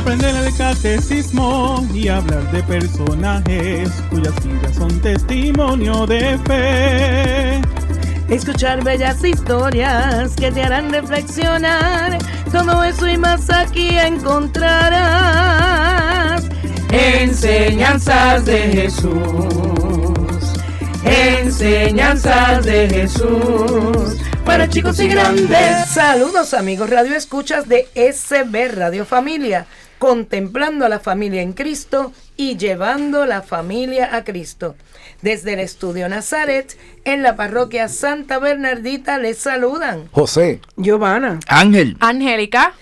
Aprender el catecismo y hablar de personajes cuyas vidas son testimonio de fe. Escuchar bellas historias que te harán reflexionar. Todo eso y más aquí encontrarás. Enseñanzas de Jesús. Enseñanzas de Jesús. Para chicos y grandes. Saludos amigos Radio Escuchas de SB Radio Familia. Contemplando a la familia en Cristo y llevando la familia a Cristo. Desde el estudio Nazaret, en la parroquia Santa Bernardita, les saludan José, Giovanna, Ángel, Angélica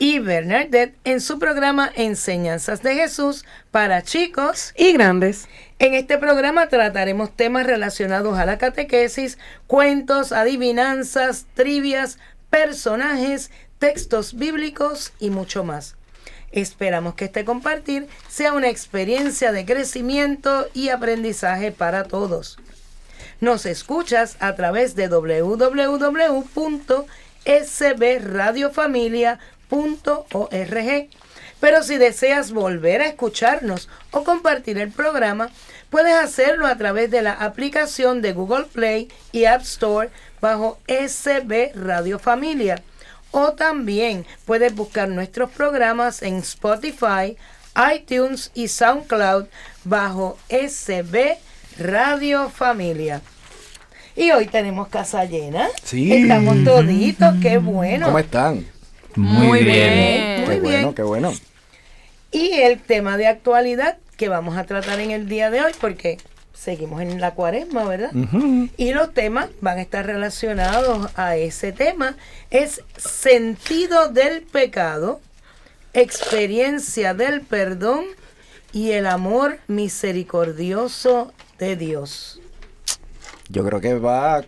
y Bernadette en su programa Enseñanzas de Jesús para chicos. y grandes. En este programa trataremos temas relacionados a la catequesis, cuentos, adivinanzas, trivias, personajes, textos bíblicos y mucho más. Esperamos que este compartir sea una experiencia de crecimiento y aprendizaje para todos. Nos escuchas a través de www.sbradiofamilia.org. Pero si deseas volver a escucharnos o compartir el programa, puedes hacerlo a través de la aplicación de Google Play y App Store bajo SB Radio Familia. O también puedes buscar nuestros programas en Spotify, iTunes y SoundCloud bajo SB Radio Familia. Y hoy tenemos casa llena. Sí. Estamos toditos, qué bueno. ¿cómo están? Muy bien. Muy qué bien. bueno, qué bueno. Y el tema de actualidad que vamos a tratar en el día de hoy, porque seguimos en la cuaresma, ¿verdad? Y los temas van a estar relacionados a ese tema. Es sentido del pecado, experiencia del perdón y el amor misericordioso de Dios. Yo creo que va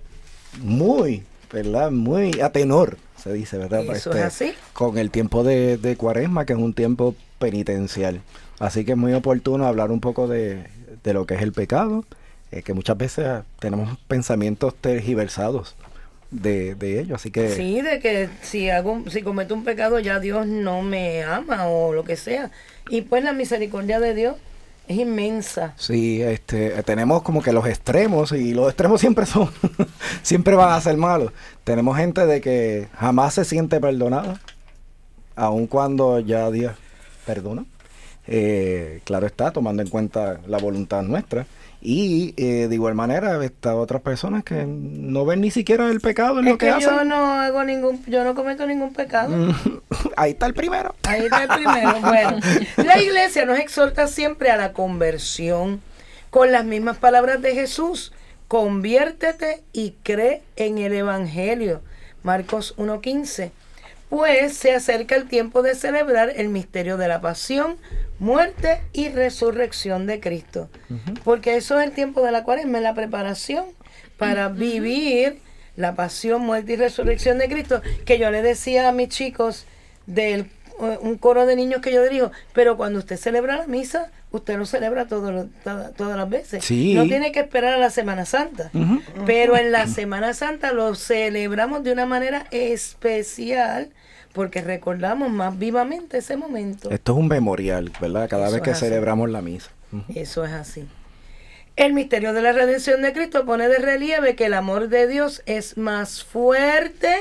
muy, ¿verdad? Muy a tenor, se dice, ¿verdad? Este, Eso es así. Con el tiempo de, de cuaresma, que es un tiempo penitencial. Así que es muy oportuno hablar un poco de, de lo que es el pecado, eh, que muchas veces tenemos pensamientos tergiversados de, de ello. Así que Sí, de que si hago, si cometo un pecado ya Dios no me ama o lo que sea. Y pues la misericordia de Dios es inmensa. Sí, este, tenemos como que los extremos y los extremos siempre son, siempre van a ser malos. Tenemos gente de que jamás se siente perdonada, aun cuando ya Dios perdona. Eh, claro está, tomando en cuenta la voluntad nuestra. Y eh, de igual manera está otras personas que no ven ni siquiera el pecado en Es lo que, que yo hacen. no hago ningún, yo no cometo ningún pecado. Ahí está el primero. Ahí está el primero. Bueno, la iglesia nos exhorta siempre a la conversión con las mismas palabras de Jesús. Conviértete y cree en el Evangelio. Marcos 1.15. Pues se acerca el tiempo de celebrar el misterio de la pasión, muerte y resurrección de Cristo. Porque eso es el tiempo de la cuaresma, es la preparación para vivir la pasión, muerte y resurrección de Cristo. Que yo le decía a mis chicos del eh, un coro de niños que yo dirijo, pero cuando usted celebra la misa, usted lo celebra todo todas las veces. Sí. No tiene que esperar a la Semana Santa. Pero en la Semana Santa lo celebramos de una manera especial porque recordamos más vivamente ese momento. Esto es un memorial, ¿verdad? Cada Eso vez que así. celebramos la misa. Eso es así. El misterio de la redención de Cristo pone de relieve que el amor de Dios es más fuerte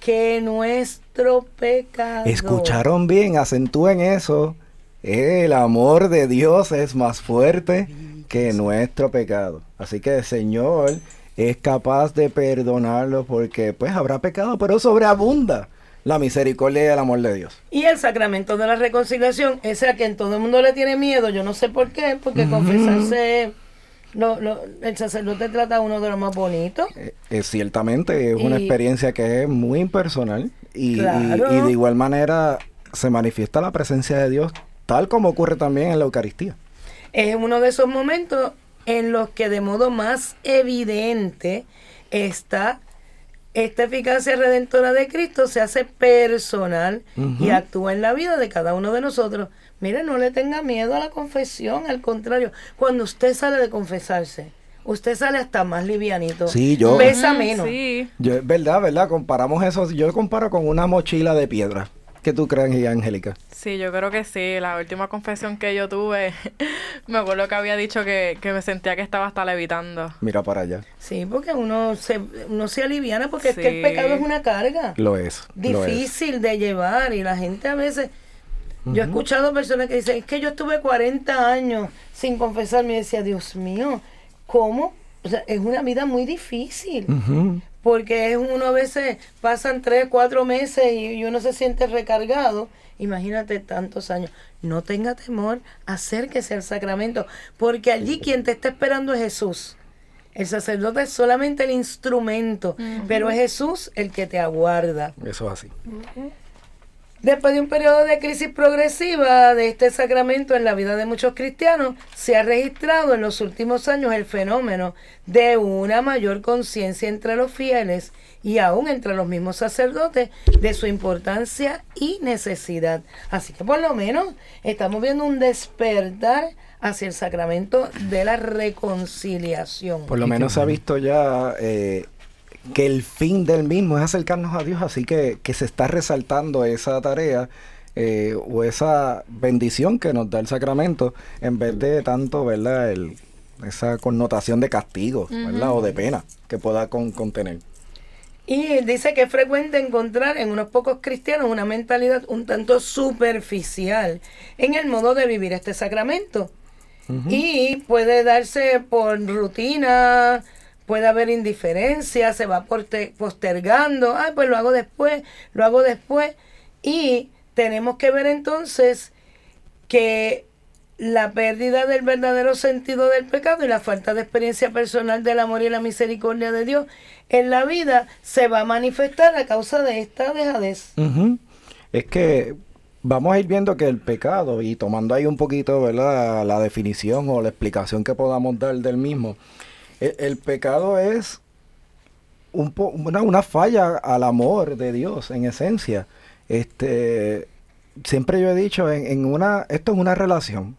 que nuestro pecado. Escucharon bien, acentúen eso. El amor de Dios es más fuerte que nuestro pecado. Así que el Señor es capaz de perdonarlo porque pues habrá pecado, pero sobreabunda la misericordia y el amor de Dios. Y el sacramento de la reconciliación, ese a quien todo el mundo le tiene miedo, yo no sé por qué, porque confesarse, lo- lo- el sacerdote trata a uno de los más bonitos. Eh, eh, ciertamente es una experiencia que es muy impersonal y, y- Claro. y de igual manera se manifiesta la presencia de Dios tal como ocurre también en la Eucaristía. Es uno de esos momentos en los que de modo más evidente está esta eficacia redentora de Cristo se hace personal y actúa en la vida de cada uno de nosotros. Mire, no le tenga miedo a la confesión, al contrario, cuando usted sale de confesarse, usted sale hasta más livianito. Sí, yo- Pesa menos. Sí. Yo, es verdad, ¿verdad? Comparamos eso, yo comparo con una mochila de piedra. ¿Qué tú crees, Angélica? Sí, yo creo que sí. La última confesión que yo tuve, me acuerdo que había dicho que, que me sentía que estaba hasta levitando. Mira para allá. Sí, porque uno se, uno se aliviana porque es que el pecado es una carga. Lo es. lo es. difícil de llevar y la gente a veces yo he escuchado personas que dicen es que yo estuve 40 años sin confesarme y decía Dios mío cómo o sea es una vida muy difícil Ujú. Porque es uno a veces pasan tres cuatro meses y, y uno se siente recargado. Imagínate tantos años. No tenga temor acérquese al sacramento porque allí quien te está esperando es Jesús. El sacerdote es solamente el instrumento pero es Jesús el que te aguarda. Eso es así. Después de un periodo de crisis progresiva de este sacramento en la vida de muchos cristianos, se ha registrado en los últimos años el fenómeno de una mayor conciencia entre los fieles y aún entre los mismos sacerdotes de su importancia y necesidad. Así que por lo menos estamos viendo un despertar hacia el sacramento de la reconciliación. Por lo menos se ha visto ya eh, que el fin del mismo es acercarnos a Dios, así que, que se está resaltando esa tarea eh, o esa bendición que nos da el sacramento en vez de tanto, ¿verdad? El, esa connotación de castigo, ¿verdad? O de pena que pueda con- contener. Y dice que es frecuente encontrar en unos pocos cristianos una mentalidad un tanto superficial en el modo de vivir este sacramento. Y puede darse por rutina, puede haber indiferencia, se va postergando, ah, pues lo hago después, lo hago después. Y tenemos que ver entonces que la pérdida del verdadero sentido del pecado y la falta de experiencia personal del amor y la misericordia de Dios en la vida se va a manifestar a causa de esta dejadez. Es que vamos a ir viendo que el pecado, y tomando ahí un poquito, ¿verdad? La definición o la explicación que podamos dar del mismo, el, pecado es una, falla al amor de Dios, en esencia. Este, siempre yo he dicho, en, una, esto es una relación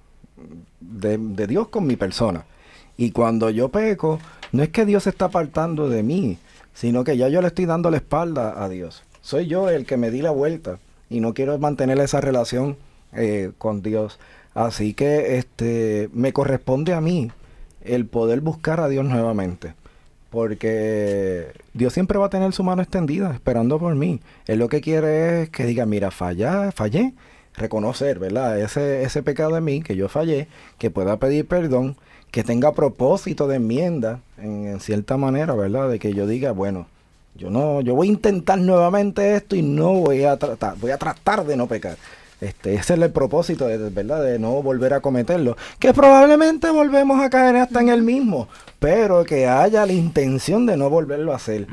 de, de Dios con mi persona. Y cuando yo peco, no es que Dios se está apartando de mí, sino que ya yo le estoy dando la espalda a Dios. Soy yo el que me di la vuelta y no quiero mantener esa relación eh, con Dios. Así que este me corresponde a mí el poder buscar a Dios nuevamente. Porque Dios siempre va a tener su mano extendida esperando por mí. Él lo que quiere es que diga, mira, falla, fallé. Reconocer, ¿verdad? Ese, ese pecado de mí, que yo fallé, que pueda pedir perdón, que tenga propósito de enmienda, en, en cierta manera, ¿verdad? De que yo diga, bueno, yo no, yo voy a intentar nuevamente esto y no voy a tratar, voy a tratar de no pecar. Este, ese es el propósito, de, ¿verdad? De no volver a cometerlo. Que probablemente volvemos a caer hasta en el mismo, pero que haya la intención de no volverlo a hacer.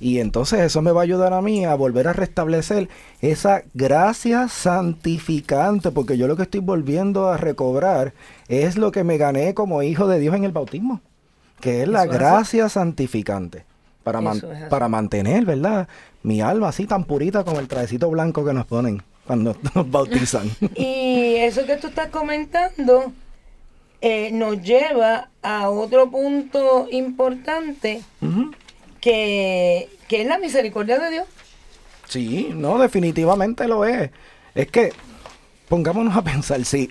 Y entonces eso me va a ayudar a mí a volver a restablecer esa gracia santificante, porque yo lo que estoy volviendo a recobrar es lo que me gané como hijo de Dios en el bautismo, que es la Eso gracia santificante. Para, man- para mantener, ¿verdad? Mi alma así tan purita con el trajecito blanco que nos ponen cuando nos bautizan. Y eso que tú estás comentando eh, nos lleva a otro punto importante que, que es la misericordia de Dios. Sí, no, definitivamente lo es. Es que, pongámonos a pensar, si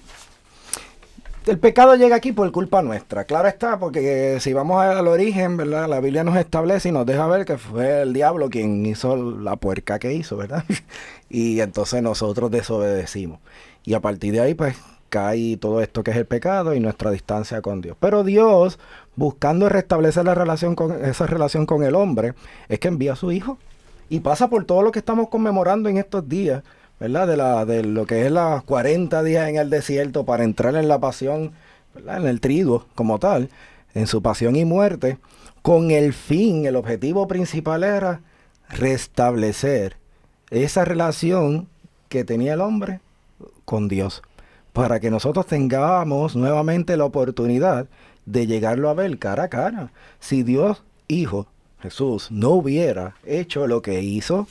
el pecado llega aquí por culpa nuestra, claro está, porque si vamos al origen, ¿verdad? La Biblia nos establece y nos deja ver que fue el diablo quien hizo la puerca que hizo, ¿verdad? y entonces nosotros desobedecimos. Y a partir de ahí, pues, cae todo esto que es el pecado y nuestra distancia con Dios. Pero Dios, buscando restablecer la relación con esa relación con el hombre, es que envía a su hijo y pasa por todo lo que estamos conmemorando en estos días, De, la, de lo que es las 40 días en el desierto para entrar en la pasión, ¿verdad? En el triduo como tal, en su pasión y muerte, con el fin, el objetivo principal era restablecer esa relación que tenía el hombre con Dios, para que nosotros tengamos nuevamente la oportunidad de llegarlo a ver cara a cara. Si Dios, Hijo, Jesús, no hubiera hecho lo que hizo,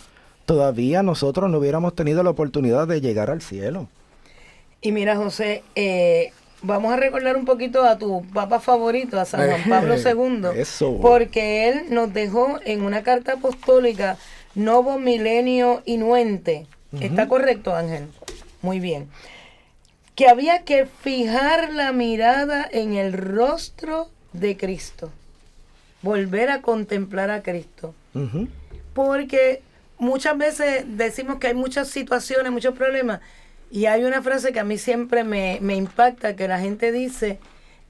todavía nosotros no hubiéramos tenido la oportunidad de llegar al cielo. Y mira, José, eh, vamos a recordar un poquito a tu papa favorito, a San Juan Pablo II, Eso. porque él nos dejó en una carta apostólica Novo Milenio Inuente, ¿Está correcto, Ángel? Muy bien. Que había que fijar la mirada en el rostro de Cristo. Volver a contemplar a Cristo. Porque muchas veces decimos que hay muchas situaciones, muchos problemas. Y hay una frase que a mí siempre me, me impacta, que la gente dice,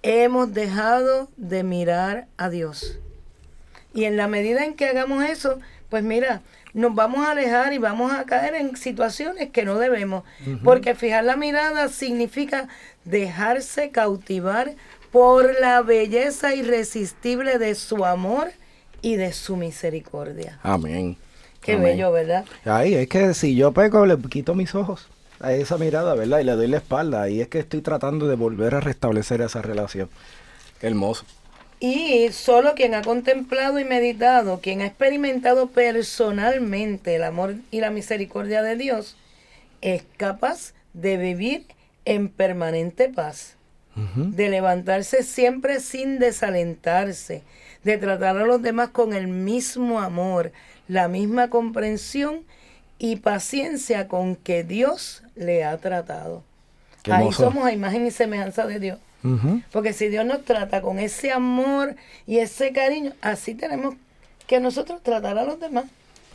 hemos dejado de mirar a Dios. Y en la medida en que hagamos eso, pues mira, nos vamos a alejar y vamos a caer en situaciones que no debemos. Porque fijar la mirada significa dejarse cautivar por la belleza irresistible de su amor y de su misericordia. Amén. Qué Amén. bello, ¿verdad? Ahí es que si yo peco, le quito mis ojos a esa mirada, ¿verdad? Y le doy la espalda. Ahí es que estoy tratando de volver a restablecer esa relación. Hermoso. Y solo quien ha contemplado y meditado, quien ha experimentado personalmente el amor y la misericordia de Dios, es capaz de vivir en permanente paz, de levantarse siempre sin desalentarse, de tratar a los demás con el mismo amor, la misma comprensión y paciencia con que Dios le ha tratado. Ahí somos a imagen y semejanza de Dios. Porque si Dios nos trata con ese amor y ese cariño, así tenemos que nosotros tratar a los demás.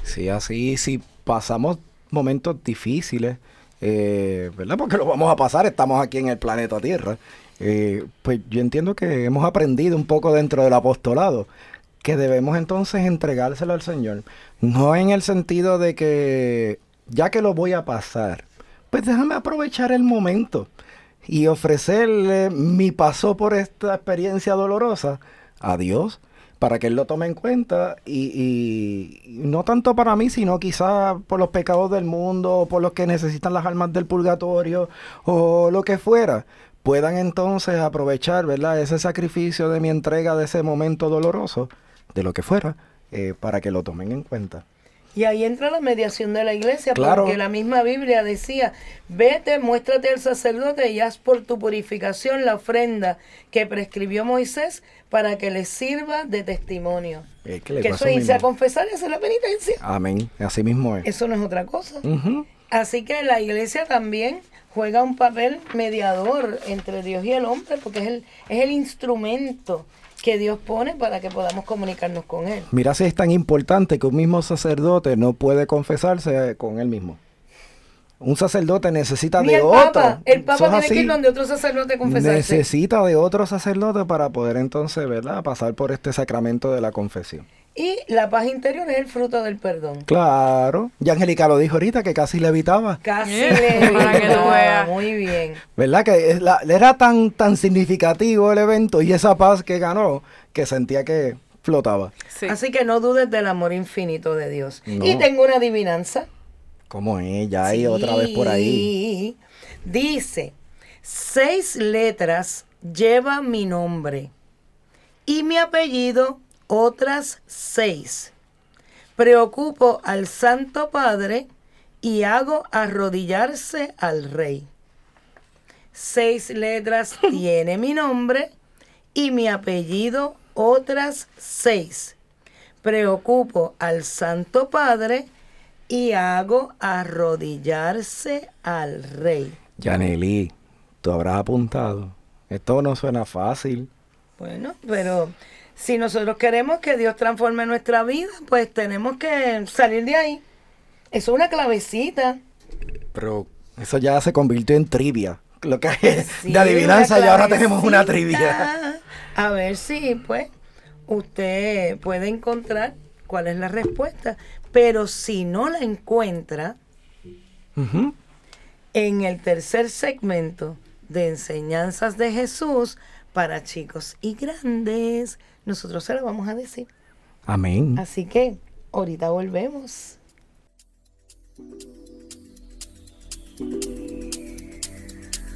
Sí, así, si pasamos momentos difíciles, eh, ¿verdad? Porque lo vamos a pasar, estamos aquí en el planeta Tierra. Eh, pues yo entiendo que hemos aprendido un poco dentro del apostolado que debemos entonces entregárselo al Señor. No en el sentido de que ya que lo voy a pasar, pues déjame aprovechar el momento y ofrecerle mi paso por esta experiencia dolorosa a Dios para que Él lo tome en cuenta y, no tanto para mí, sino quizá por los pecados del mundo, por los que necesitan las almas del purgatorio o lo que fuera, puedan entonces aprovechar, ¿verdad? Ese sacrificio de mi entrega de ese momento doloroso, de lo que fuera, eh, para que lo tomen en cuenta. Y ahí entra la mediación de la iglesia, Claro. porque la misma Biblia decía, vete, muéstrate al sacerdote y haz por tu purificación la ofrenda que prescribió Moisés para que le sirva de testimonio. Es que le Que pasa eso irse a confesar y hacer la penitencia. Amén, así mismo es. Eso no es otra cosa. Así que la iglesia también juega un papel mediador entre Dios y el hombre, porque es el, es el instrumento que Dios pone para que podamos comunicarnos con Él. Mira si es tan importante que un mismo sacerdote no puede confesarse con él mismo. Un sacerdote necesita Ni de el otro. Papa, el Papa tiene que así. ir donde otro sacerdote confesarse. Necesita de otro sacerdote para poder entonces, ¿verdad? Pasar por este sacramento de la confesión. Y la paz interior es el fruto del perdón. Claro. Y Angélica lo dijo ahorita que casi le evitaba. Casi que tú evitaba. veas. Muy bien. ¿Verdad? Que es la- era tan, tan significativo el evento y esa paz que ganó que sentía que flotaba. Sí. Así que no dudes del amor infinito de Dios. No. Y tengo una adivinanza. Como ella hay otra vez por ahí. Sí. Dice, seis letras lleva mi nombre y mi apellido otras seis. Preocupo al Santo Padre y hago arrodillarse al Rey. Seis letras tiene mi nombre y mi apellido otras seis. Preocupo al Santo Padre y hago arrodillarse al Rey. Yaneli, tú habrás apuntado. Esto no suena fácil. Bueno, pero si nosotros queremos que Dios transforme nuestra vida, pues tenemos que salir de ahí. Eso es una clavecita. Pero eso ya se convirtió en trivia. Lo que es Sí, de adivinanza y ahora tenemos una trivia. A ver si, pues, usted puede encontrar cuál es la respuesta. Pero si no la encuentra, en el tercer segmento de enseñanzas de Jesús para chicos y grandes, nosotros se la vamos a decir. Amén. Así que ahorita volvemos.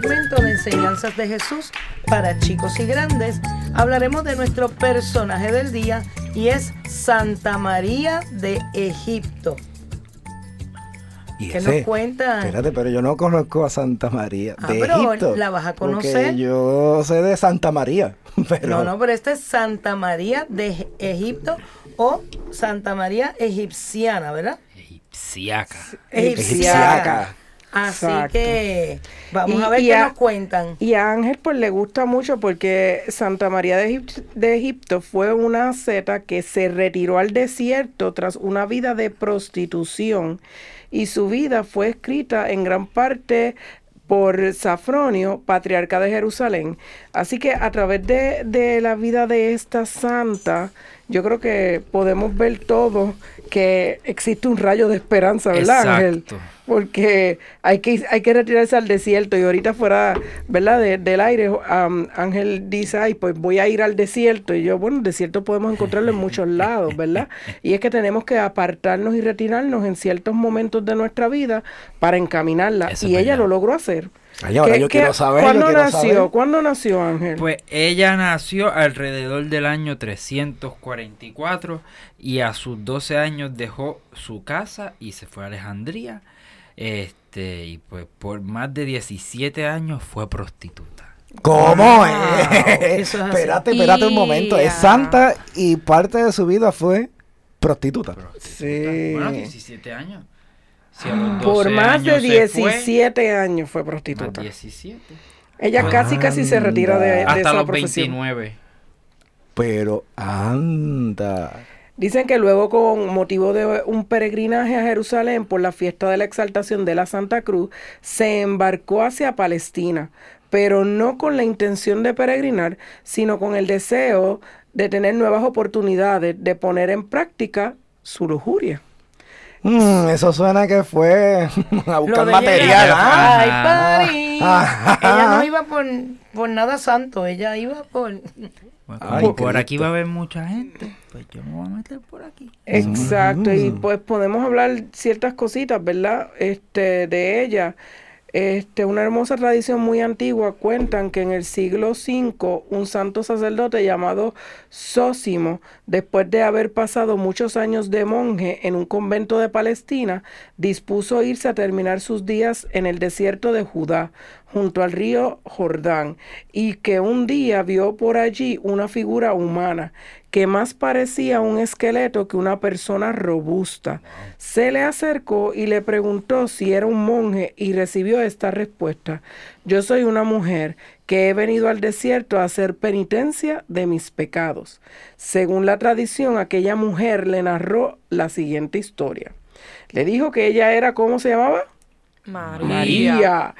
Segmento de enseñanzas de Jesús para chicos y grandes, hablaremos de nuestro personaje del día y es Santa María de Egipto. Y ¿Qué ese- nos cuenta? Espérate, pero yo no conozco a Santa María Ah, de pero Egipto. la vas a conocer. yo sé de Santa María. Pero No, no, pero esta es Santa María de Egipto o Santa María egipciana, ¿verdad? Egipciaca. Egipciaca. Así Exacto. que vamos Y- a ver qué a- nos cuentan. Y a Ángel pues le gusta mucho porque Santa María de, Egip- de Egipto fue una asceta que se retiró al desierto tras una vida de prostitución y su vida fue escrita en gran parte por Safronio, patriarca de Jerusalén. Así que a través de, de la vida de esta santa, yo creo que podemos ver todo que existe un rayo de esperanza, ¿verdad, Ángel? Porque hay que hay que retirarse al desierto. Y ahorita fuera verdad De- del aire am, Ángel dice ay pues voy a ir al desierto y yo bueno el desierto podemos encontrarlo en muchos lados verdad y es que tenemos que apartarnos y retirarnos en ciertos momentos de nuestra vida para encaminarla Eso y ella verdad. lo logró hacer Ay, ahora ¿Qué- yo qué- quiero saber, ¿cuándo quiero nació saber. cuándo nació Ángel Pues ella nació alrededor del año 344 y a sus 12 años dejó su casa y se fue a Alejandría. Este, y pues por más de 17 años fue prostituta. ¿Cómo Wow, es? eso es espérate, espérate un momento. Es santa y parte de su vida fue prostituta. sí Bueno, 17 años. Si a los 12 por más de años se fue, 17 años fue más prostituta 17. ella casi casi se retira de, de Hasta esa los profesión 29. Pero anda. Dicen que luego con motivo de un peregrinaje a Jerusalén por la fiesta de la exaltación de la Santa Cruz, se embarcó hacia Palestina, pero no con la intención de peregrinar, sino con el deseo de tener nuevas oportunidades de poner en práctica su lujuria. Mm, eso suena que fue a buscar material. ella. ¿ah? Ay, París. Ah. Ella no iba por, por nada santo, ella iba por... Bueno, Ay, por Cristo. aquí va a haber mucha gente, pues yo me voy a meter por aquí. Exacto, y pues podemos hablar ciertas cositas, ¿verdad? Este, de ella. Este, una hermosa tradición muy antigua cuentan que en el siglo V un santo sacerdote llamado Sósimo, después de haber pasado muchos años de monje en un convento de Palestina, dispuso irse a terminar sus días en el desierto de Judá, junto al río Jordán, y que un día vio por allí una figura humana que más parecía un esqueleto que una persona robusta. Se le acercó y le preguntó si era un monje y recibió esta respuesta. Yo soy una mujer que he venido al desierto a hacer penitencia de mis pecados. Según la tradición, aquella mujer le narró la siguiente historia. Le dijo que ella era, ¿cómo se llamaba? María. María,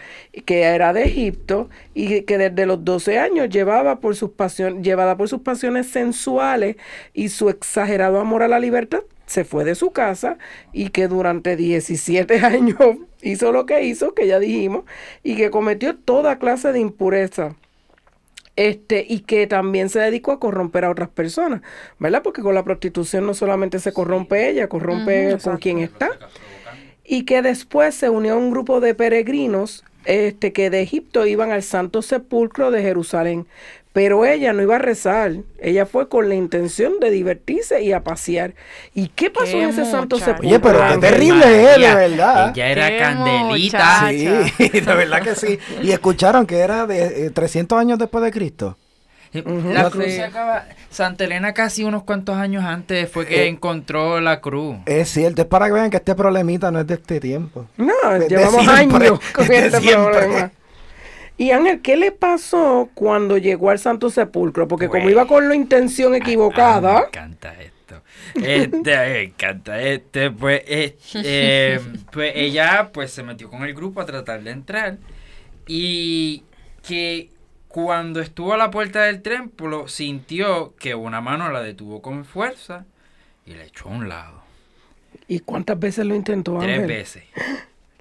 que era de Egipto y que desde los 12 años llevaba por sus pasiones, llevada por sus pasiones sensuales y su exagerado amor a la libertad, se fue de su casa y que durante 17 años hizo lo que hizo, que ya dijimos, y que cometió toda clase de impureza. Este, y que también se dedicó a corromper a otras personas, ¿verdad? Porque con la prostitución no solamente se corrompe ella, corrompe con quien está y que después se unió a un grupo de peregrinos este, que de Egipto iban al Santo Sepulcro de Jerusalén. Pero ella no iba a rezar, ella fue con la intención de divertirse y a pasear. ¿Y qué pasó Qué en ese Santo. Sepulcro? Oye, pero qué terrible es, de verdad. Ella era Qué candelita. muchacha. Sí, de verdad que sí. Y escucharon que era de eh, 300 años después de Cristo. La cruz se acaba. Santa Elena casi unos cuantos años antes fue que Eh, encontró la cruz. Es cierto, es para que vean que este problemita no es de este tiempo. No, De- de llevamos siempre, años con este siempre. problema. Y Ángel, ¿qué le pasó cuando llegó al Santo Sepulcro? Porque como Pues, iba con la intención Ah, me equivocada, encanta esto. Este, me encanta este, pues, eh, pues ella pues se metió con el grupo a tratar de entrar y que cuando estuvo a la puerta del templo sintió que una mano la detuvo con fuerza y la echó a un lado. ¿y cuántas veces lo intentó Tres Ángel? veces.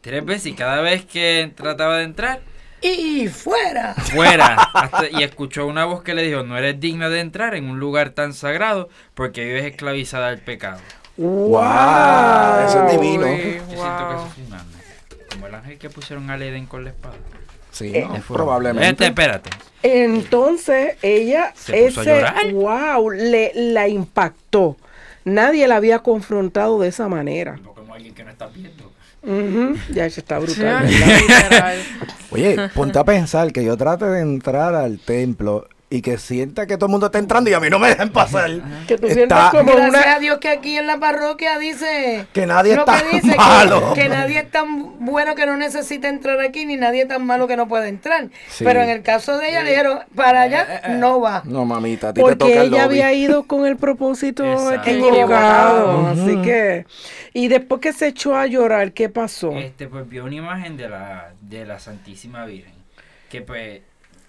Tres veces y cada vez que trataba de entrar, Y fuera. fuera. hasta- y escuchó una voz que le dijo, no eres digna de entrar en un lugar tan sagrado porque vives esclavizada al pecado. ¡Wow! Eso es divino. Yo siento que eso es un ángel. Como el ángel que pusieron al Edén con la espada. Sí, Eh, probablemente. Este, espérate. Entonces ella, Se ese, wow, le, la impactó. Nadie la había confrontado de esa manera. No como alguien que no está viendo. Ya eso está brutal. Oye, ponte a pensar que yo trate de entrar al templo y que sienta que todo el mundo está entrando y a mí no me dejan pasar. Que tú Está- sientas como Gracias una... a Dios que aquí en la parroquia dice Que nadie está que dice, que- malo. Que, nadie es tan bueno que no necesita entrar aquí, ni nadie es tan malo que no puede entrar. Sí. Pero en el caso de ella le dijeron, para allá no va. No, mamita, a ti te toca Porque el ella lobby. había ido con el propósito equivocado. Así que... Y después que se echó a llorar, ¿qué pasó? Este, pues vio una imagen de la, de la Santísima Virgen. Que pues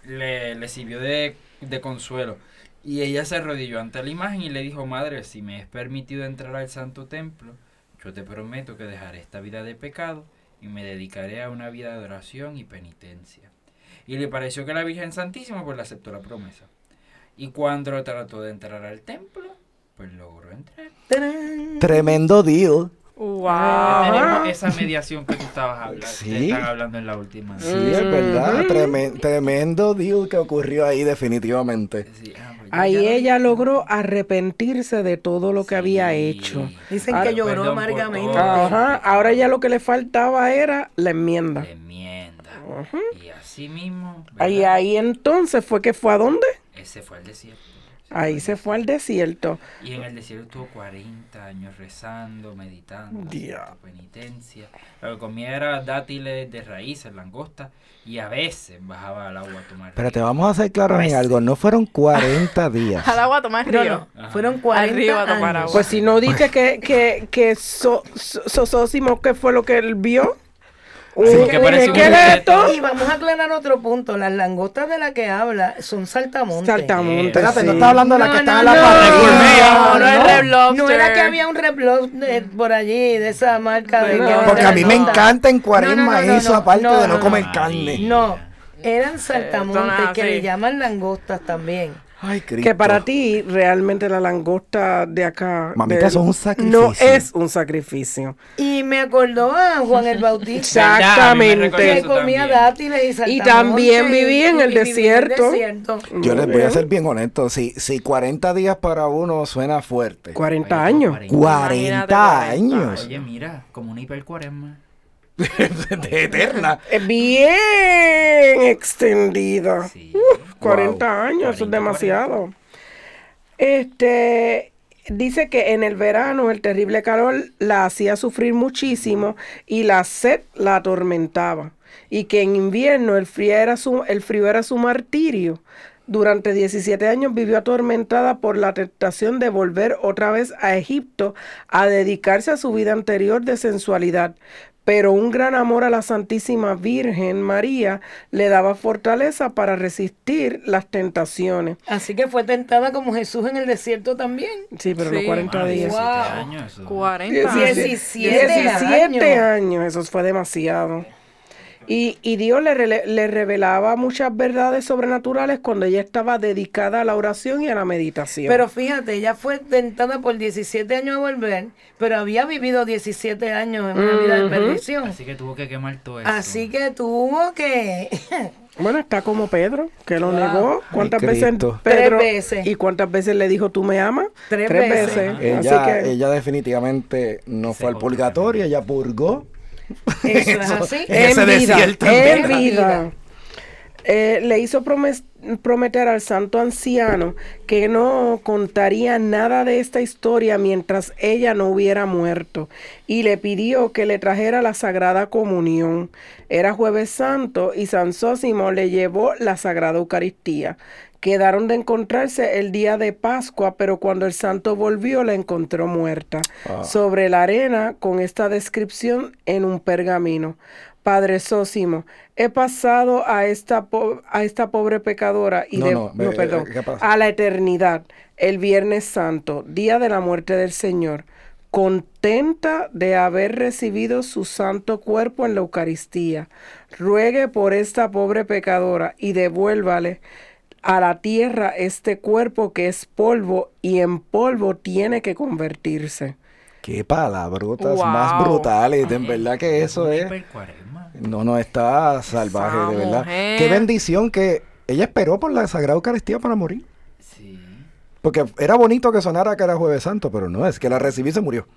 le, le sirvió de, de consuelo. Y ella se arrodilló ante la imagen y le dijo, Madre, si me es permitido entrar al Santo Templo, yo te prometo que dejaré esta vida de pecado y me dedicaré a una vida de oración y penitencia. Y le pareció que la Virgen Santísima pues le aceptó la promesa. Y cuando trató de entrar al templo, pues logró entrar. ¡Tarán! Tremendo deal. Wow. Tenemos esa mediación que tú estabas hablando, Sí. que están hablando en la última. Sí, es verdad. Tremen- tremendo deal que ocurrió ahí definitivamente. Sí, ah, pues Ahí ya ella logró arrepentirse de todo lo que había Sí. hecho. Dicen Ah, que lloró amargamente. Ajá, ahora ya lo que le faltaba era la enmienda. La enmienda. Y así mismo, Ahí, ¿verdad? ahí entonces fue que fue a dónde? ese fue al desierto. Ahí se fue al desierto. Y en el desierto estuvo 40 años rezando, meditando, haciendo penitencia. Lo que comía era dátiles de raíces, langosta, y a veces bajaba al agua a tomar. Pero te río. vamos a ser claros en algo. No fueron 40 días. Al agua a tomar No, río. no, fueron 40 Arriba a tomar años. agua. Pues si no dice que, que, que so, so- Sosósimo, ¿qué fue lo que él vio? Un- que parece un ¿Qué esto? Y vamos a aclarar otro punto. Las langostas de las que habla son saltamontes. Saltamontes. Espérate, no sí. estás hablando de la que No, está no, en la no, parrilla. no, no es Red Lobster. No era que había un reblog por allí, de esa marca de... No, que Porque a mí me encanta en cuaresma No, no, no, no, eso, no, aparte no, de no no, comer no. carne. No, eran saltamontes que le llaman langostas también. Ay, Cristo. Que para ti realmente la langosta de acá... Mamita, de- eso es un sacrificio. No es un sacrificio. Y me acordó a Juan el Bautista. Exactamente. que comía dátiles y también vivía en el desierto. desierto. Yo les voy a ser bien honesto. Si, si 40 días para uno suena fuerte. 40 Oye, años. 40. 40 Imagínate, años. Oye, mira, como una hipercuaresma. de eterna. Eh, Bien extendida. Sí. 40 Wow. años, eso 40, es demasiado. Este dice que en el verano el terrible calor la hacía sufrir muchísimo y la sed la atormentaba. Y que en invierno el frío era su, el frío era su martirio. Durante 17 años vivió atormentada por la tentación de volver otra vez a Egipto a dedicarse a su vida anterior de sensualidad. Pero un gran amor a la Santísima Virgen María le daba fortaleza para resistir las tentaciones. Así que fue tentada como Jesús en el desierto también. Sí, pero Sí. no 40 Wow, días. 17 Wow. años. eso. 40 años. 17 17 años. años, eso fue demasiado. Y, y Dios le, le revelaba muchas verdades sobrenaturales cuando ella estaba dedicada a la oración y a la meditación. Pero fíjate, ella fue tentada por 17 años a volver, pero había vivido 17 años en una vida de perdición. Así que tuvo que quemar todo eso. Así que tuvo que... bueno, está como Pedro, que lo negó. ¿Cuántas Ay, veces. Pedro? Tres veces. ¿Y cuántas veces le dijo, tú me amas? Tres veces. Ella, Así que ella definitivamente no Se fue al purgatorio, ella purgó. Eso es así. En ese en vida, en vida. Eh, le hizo prometer al santo anciano que no contaría nada de esta historia mientras ella no hubiera muerto y le pidió que le trajera la Sagrada Comunión. Era jueves santo y San Sósimo le llevó la Sagrada Eucaristía. Quedaron de encontrarse el día de Pascua, pero cuando el santo volvió la encontró muerta Ah. sobre la arena con esta descripción en un pergamino. Padre Sósimo, he pasado a esta, po- a esta pobre pecadora y No, de, no, no, eh, a la eternidad, el Viernes Santo, día de la muerte del Señor, contenta de haber recibido su santo cuerpo en la Eucaristía. Ruegue por esta pobre pecadora y devuélvale a la tierra este cuerpo que es polvo y en polvo tiene que convertirse. Qué palabrotas Wow. más brutales. En verdad que eso es. No, no, está salvaje, Esa de verdad. mujer. Qué bendición que ella esperó por la Sagrada Eucaristía para morir. Porque era bonito que sonara que era Jueves Santo, pero no, es que la recibí y se murió.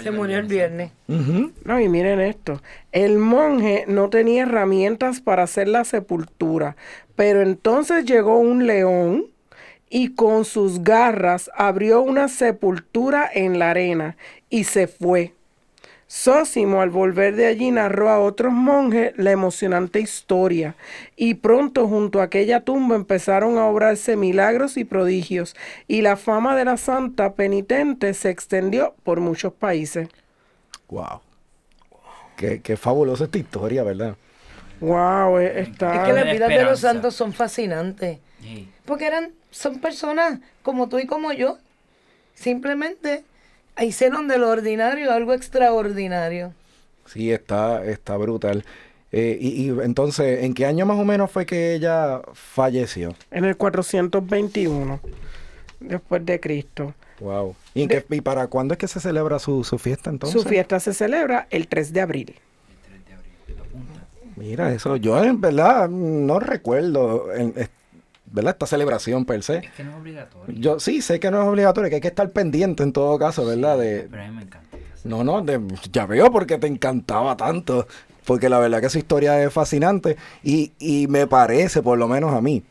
Se murió el viernes. No, y miren esto. El monje no tenía herramientas para hacer la sepultura, pero entonces llegó un león y con sus garras abrió una sepultura en la arena y se fue. Sósimo al volver de allí narró a otros monjes la emocionante historia y pronto junto a aquella tumba empezaron a obrarse milagros y prodigios y la fama de la santa penitente se extendió por muchos países. Wow. Qué, qué fabulosa esta historia, ¿verdad? Wow, eh, está. Es que las vidas de los santos son fascinantes. Sí. Porque eran, son personas como tú y como yo. Simplemente hicieron de lo ordinario algo extraordinario. Sí, está, está brutal. Eh, y, y entonces, ¿en qué año más o menos fue que ella falleció? En el 421 después de Cristo. Wow. ¿Y, en qué- y para cuándo es que se celebra su, su fiesta entonces? Su fiesta se celebra el 3 de abril. Mira, eso yo en verdad no recuerdo, en- ¿verdad? Esta celebración per se. Es que no es obligatorio. Yo sí sé que no es obligatorio, que hay que estar pendiente en todo caso, ¿verdad? De, Pero a mí me encanta. no, no, de- ya veo porque te encantaba tanto, porque la verdad que su historia es fascinante y, y me parece, por lo menos a mí,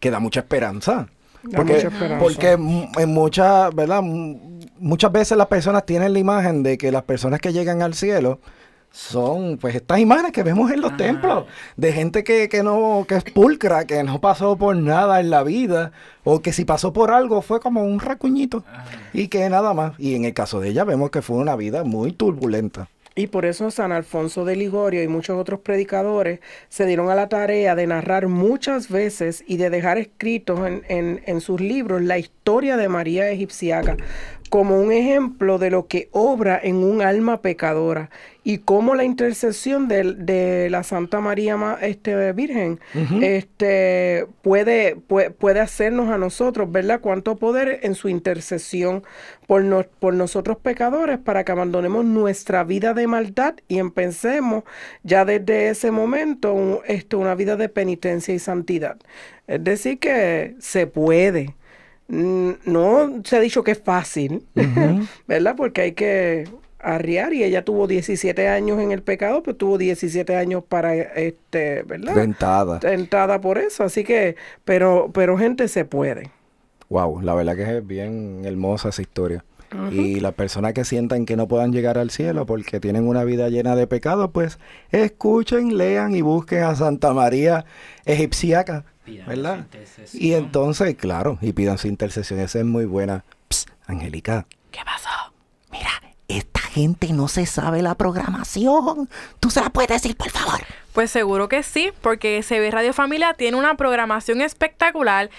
que da mucha esperanza. Da Porque, mucha esperanza. porque en muchas, ¿verdad? Muchas veces las personas tienen la imagen de que las personas que llegan al cielo son pues estas imágenes que vemos en los Ajá. templos de gente que, que no que es pulcra que no pasó por nada en la vida o que si pasó por algo fue como un racuñito Ajá. y que nada más y en el caso de ella vemos que fue una vida muy turbulenta Y por eso San Alfonso de Ligorio y muchos otros predicadores se dieron a la tarea de narrar muchas veces y de dejar escritos en, en- en sus libros la historia de María Egipciaca como un ejemplo de lo que obra en un alma pecadora y cómo la intercesión de, de la Santa María Ma- este, Virgen este, puede, puede, puede hacernos a nosotros, ¿verdad? Cuánto poder en su intercesión por, por nosotros pecadores para que abandonemos nuestra vida de maldad y empecemos ya desde ese momento un- este, una vida de penitencia y santidad. Es decir, que se puede. Mm, No se ha dicho que es fácil, ¿verdad? Porque hay que arriar y ella tuvo 17 años en el pecado, pero tuvo 17 años para, este, ¿verdad? tentada Tentada por eso, así que, pero, pero gente se puede. wow la verdad que es bien hermosa esa historia y las personas que sientan que no puedan llegar al cielo porque tienen una vida llena de pecados, pues escuchen, lean y busquen a Santa María Egipciaca, Pidan ¿verdad? Y entonces, claro, y pidan su intercesión, esa es muy buena. Psst, Angélica. ¿Qué pasó? Mira, esta gente no se sabe la programación. ¿Tú se la puedes decir, por favor? Pues seguro que sí, porque CB Radio Familia tiene una programación espectacular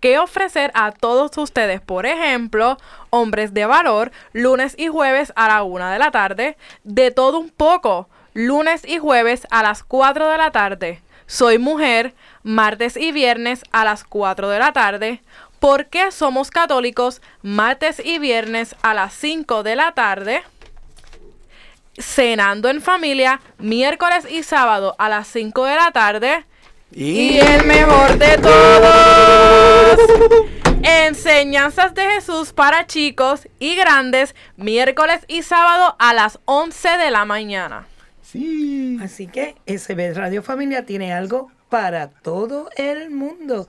que ofrecer a todos ustedes. Por ejemplo, Hombres de Valor, lunes y jueves a la una de la tarde. De todo un poco, lunes y jueves a las 4 de la tarde. Soy mujer, martes y viernes a las 4 de la tarde. ¿Por qué somos católicos? Martes y viernes a las 5 de la tarde. Cenando en familia, miércoles y sábado a las 5 de la tarde. Y el mejor de todos. Enseñanzas de Jesús para chicos y grandes, miércoles y sábado a las 11 de la mañana. Sí. Así que SB Radio Familia tiene algo para todo el mundo.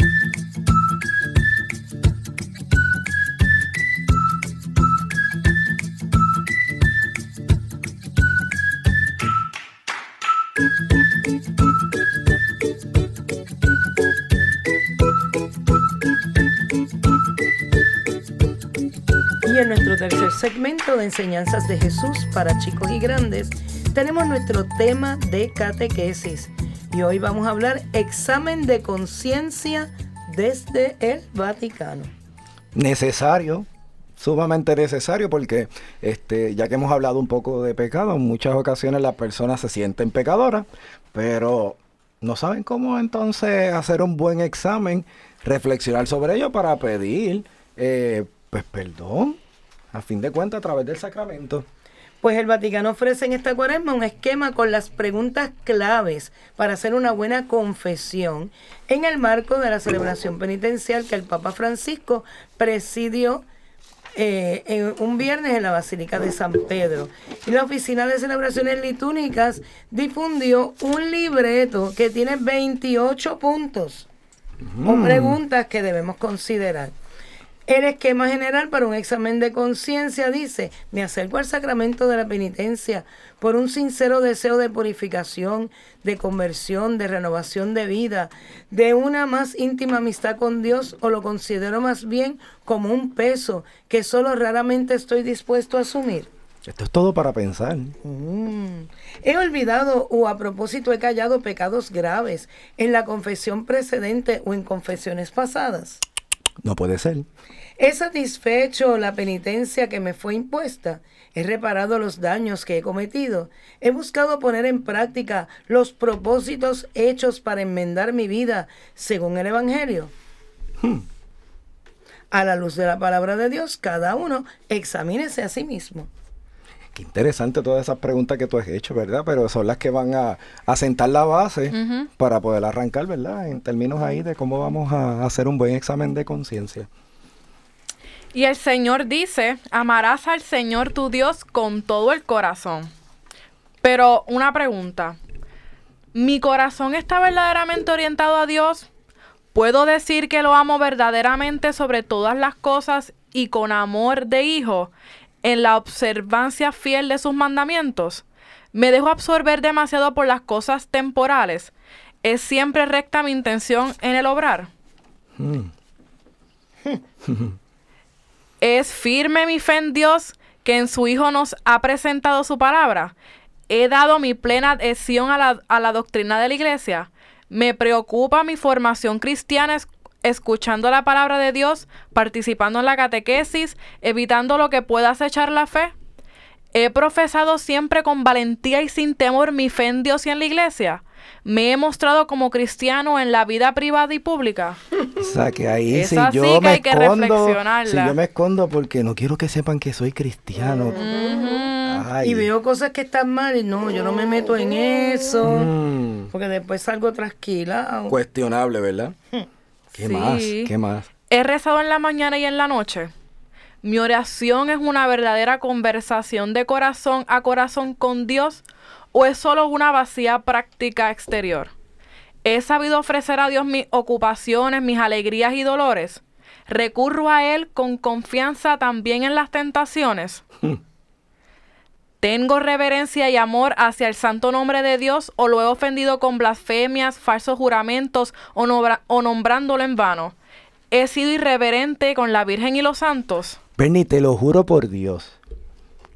segmento de enseñanzas de Jesús para chicos y grandes, tenemos nuestro tema de catequesis. Y hoy vamos a hablar examen de conciencia desde el Vaticano. Necesario, sumamente necesario porque este, ya que hemos hablado un poco de pecado, en muchas ocasiones las personas se sienten pecadoras, pero no saben cómo entonces hacer un buen examen, reflexionar sobre ello para pedir eh, pues perdón, a fin de cuentas a través del sacramento. Pues el Vaticano ofrece en esta cuaresma un esquema con las preguntas claves para hacer una buena confesión en el marco de la celebración penitencial que el Papa Francisco presidió eh, en un viernes en la Basílica de San Pedro. Y la Oficina de Celebraciones Litúrgicas difundió un libreto que tiene 28 puntos o preguntas que debemos considerar. El esquema general para un examen de conciencia dice, me acerco al sacramento de la penitencia por un sincero deseo de purificación, de conversión, de renovación de vida, de una más íntima amistad con Dios o lo considero más bien como un peso que solo raramente estoy dispuesto a asumir. Esto es todo para pensar. Mm. He olvidado o a propósito he callado pecados graves en la confesión precedente o en confesiones pasadas. No puede ser. He satisfecho la penitencia que me fue impuesta. He reparado los daños que he cometido. He buscado poner en práctica los propósitos hechos para enmendar mi vida según el Evangelio. A la luz de la palabra de Dios, cada uno examínese a sí mismo. Qué interesante todas esas preguntas que tú has hecho, ¿verdad? Pero son las que van a, a sentar la base para poder arrancar, ¿verdad? En términos ahí de cómo vamos a hacer un buen examen de conciencia. Y el Señor dice, amarás al Señor tu Dios con todo el corazón. Pero una pregunta, ¿mi corazón está verdaderamente orientado a Dios? ¿Puedo decir que lo amo verdaderamente sobre todas las cosas y con amor de hijo en la observancia fiel de sus mandamientos? ¿Me dejo absorber demasiado por las cosas temporales? ¿Es siempre recta mi intención en el obrar? ¿Es firme mi fe en Dios que en su Hijo nos ha presentado su palabra? ¿He dado mi plena adhesión a la, a la doctrina de la Iglesia? ¿Me preocupa mi formación cristiana escuchando la palabra de Dios, participando en la catequesis, evitando lo que pueda acechar la fe? ¿He profesado siempre con valentía y sin temor mi fe en Dios y en la Iglesia? ¿Me he mostrado como cristiano en la vida privada y pública? O sea, que ahí si Esa yo que me hay que escondo, si yo me escondo porque no quiero que sepan que soy cristiano. Ay. Y veo cosas que están mal y no, yo no me meto en eso. Mm, Porque después salgo trasquilado. cuestionable, ¿verdad? ¿Qué Sí. más? ¿Qué más? He rezado en la mañana y en la noche. Mi oración es una verdadera conversación de corazón a corazón con Dios o es solo una vacía práctica exterior. He sabido ofrecer a Dios mis ocupaciones, mis alegrías y dolores. Recurro a Él con confianza también en las tentaciones. Tengo reverencia y amor hacia el santo nombre de Dios o lo he ofendido con blasfemias, falsos juramentos o, nombra- o nombrándolo en vano. He sido irreverente con la Virgen y los santos. Bernie, te lo juro por Dios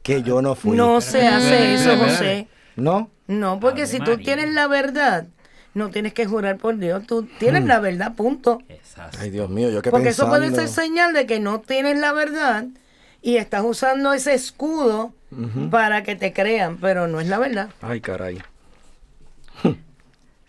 que yo no fui. No se hace eso, José. ¿No? No, porque Ave si tú María. tienes la verdad, no tienes que jurar por Dios. Tú tienes la verdad, punto. Exacto. Ay, Dios mío, yo que Porque eso puede ser señal de que no tienes la verdad y estás usando ese escudo para que te crean, pero no es la verdad. Ay, caray.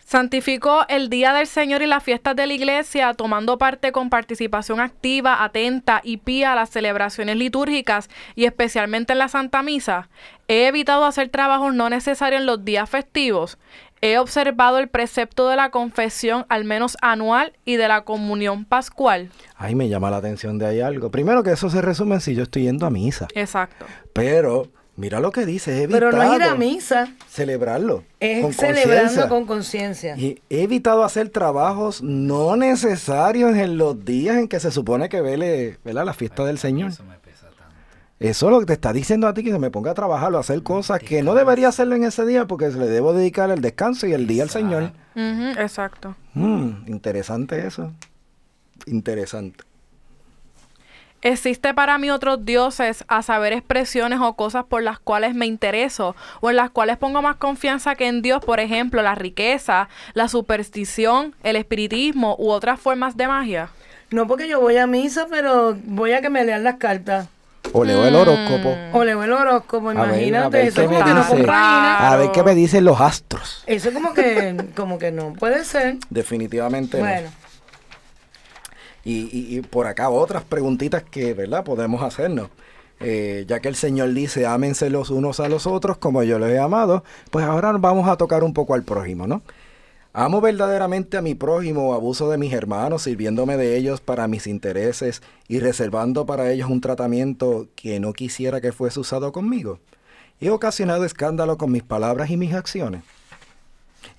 Santificó el Día del Señor y las fiestas de la iglesia, tomando parte con participación activa, atenta y pía a las celebraciones litúrgicas y especialmente en la Santa Misa. He evitado hacer trabajos no necesarios en los días festivos. He observado el precepto de la confesión al menos anual y de la comunión pascual. Ay, me llama la atención de ahí algo. Primero que eso se resume en si yo estoy yendo a misa. Exacto. Pero, mira lo que dice, he evitado Pero no es ir a misa, celebrarlo. es con celebrando conciencia. con conciencia. Y he evitado hacer trabajos no necesarios en los días en que se supone que vele ¿verdad? la fiesta del Señor. Eso me pesa tanto. Eso es lo que te está diciendo a ti, que se me ponga a trabajar o a hacer cosas que no debería hacerlo en ese día porque se le debo dedicar el descanso y el día al Señor. Ujú, exacto. Mm, interesante eso. Interesante. Existe para mí otros dioses, a saber expresiones o cosas por las cuales me intereso o en las cuales pongo más confianza que en Dios, por ejemplo, la riqueza, la superstición, el espiritismo u otras formas de magia. No porque yo voy a misa, pero voy a que me lean las cartas. O leo el horóscopo. O leo el horóscopo, A ver, a imagínate. ver eso qué es me como que no dice. compagina. A ver qué me dicen los astros. Eso es como que, como que no puede ser. Definitivamente no. Y, por acá otras preguntitas que, ¿verdad? Podemos hacernos. Eh, ya que el Señor dice, ámense los unos a los otros como yo los he amado, pues ahora vamos a tocar un poco al prójimo, ¿no? ¿Amo verdaderamente a mi prójimo abuso de mis hermanos, sirviéndome de ellos para mis intereses y reservando para ellos un tratamiento que no quisiera que fuese usado conmigo? ¿He ocasionado escándalo con mis palabras y mis acciones?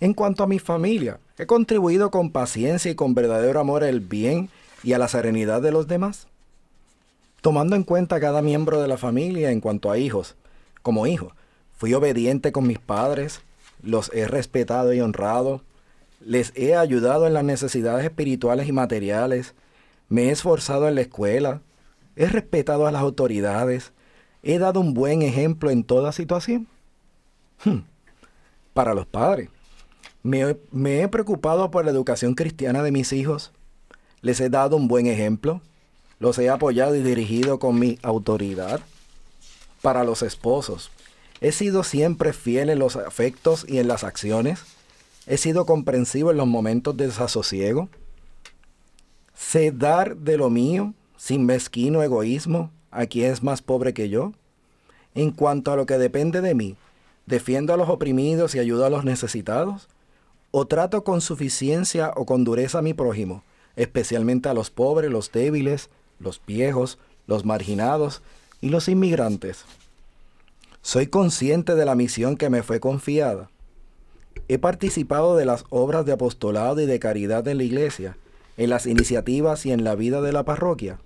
En cuanto a mi familia, ¿he contribuido con paciencia y con verdadero amor al bien y a la serenidad de los demás? Tomando en cuenta a cada miembro de la familia en cuanto a hijos, como hijo, fui obediente con mis padres, los he respetado y honrado, les he ayudado en las necesidades espirituales y materiales, me he esforzado en la escuela, he respetado a las autoridades, he dado un buen ejemplo en toda situación. Hmm. Para los padres, me, he- me he preocupado por la educación cristiana de mis hijos, les he dado un buen ejemplo, los he apoyado y dirigido con mi autoridad. Para los esposos, he sido siempre fiel en los afectos y en las acciones, he sido comprensivo en los momentos de desasosiego, sé dar de lo mío sin mezquino egoísmo a quien es más pobre que yo. En cuanto a lo que depende de mí, defiendo a los oprimidos y ayudo a los necesitados, o trato con suficiencia o con dureza a mi prójimo, especialmente a los pobres, los débiles, los viejos, los marginados y los inmigrantes. Soy consciente de la misión que me fue confiada. He participado de las obras de apostolado y de caridad de la iglesia, en las iniciativas y en la vida de la parroquia.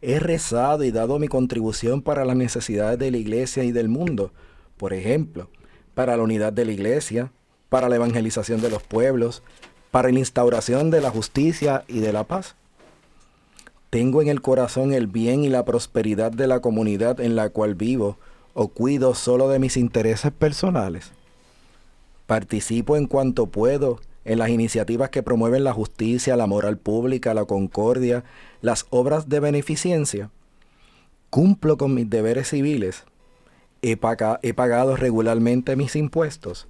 He rezado y dado mi contribución para las necesidades de la iglesia y del mundo, por ejemplo, para la unidad de la iglesia, para la evangelización de los pueblos, para la instauración de la justicia y de la paz. Tengo en el corazón el bien y la prosperidad de la comunidad en la cual vivo, o cuido solo de mis intereses personales. Participo en cuanto puedo en las iniciativas que promueven la justicia, la moral pública, la concordia, las obras de beneficencia. Cumplo con mis deberes civiles. He, paga- he pagado regularmente mis impuestos.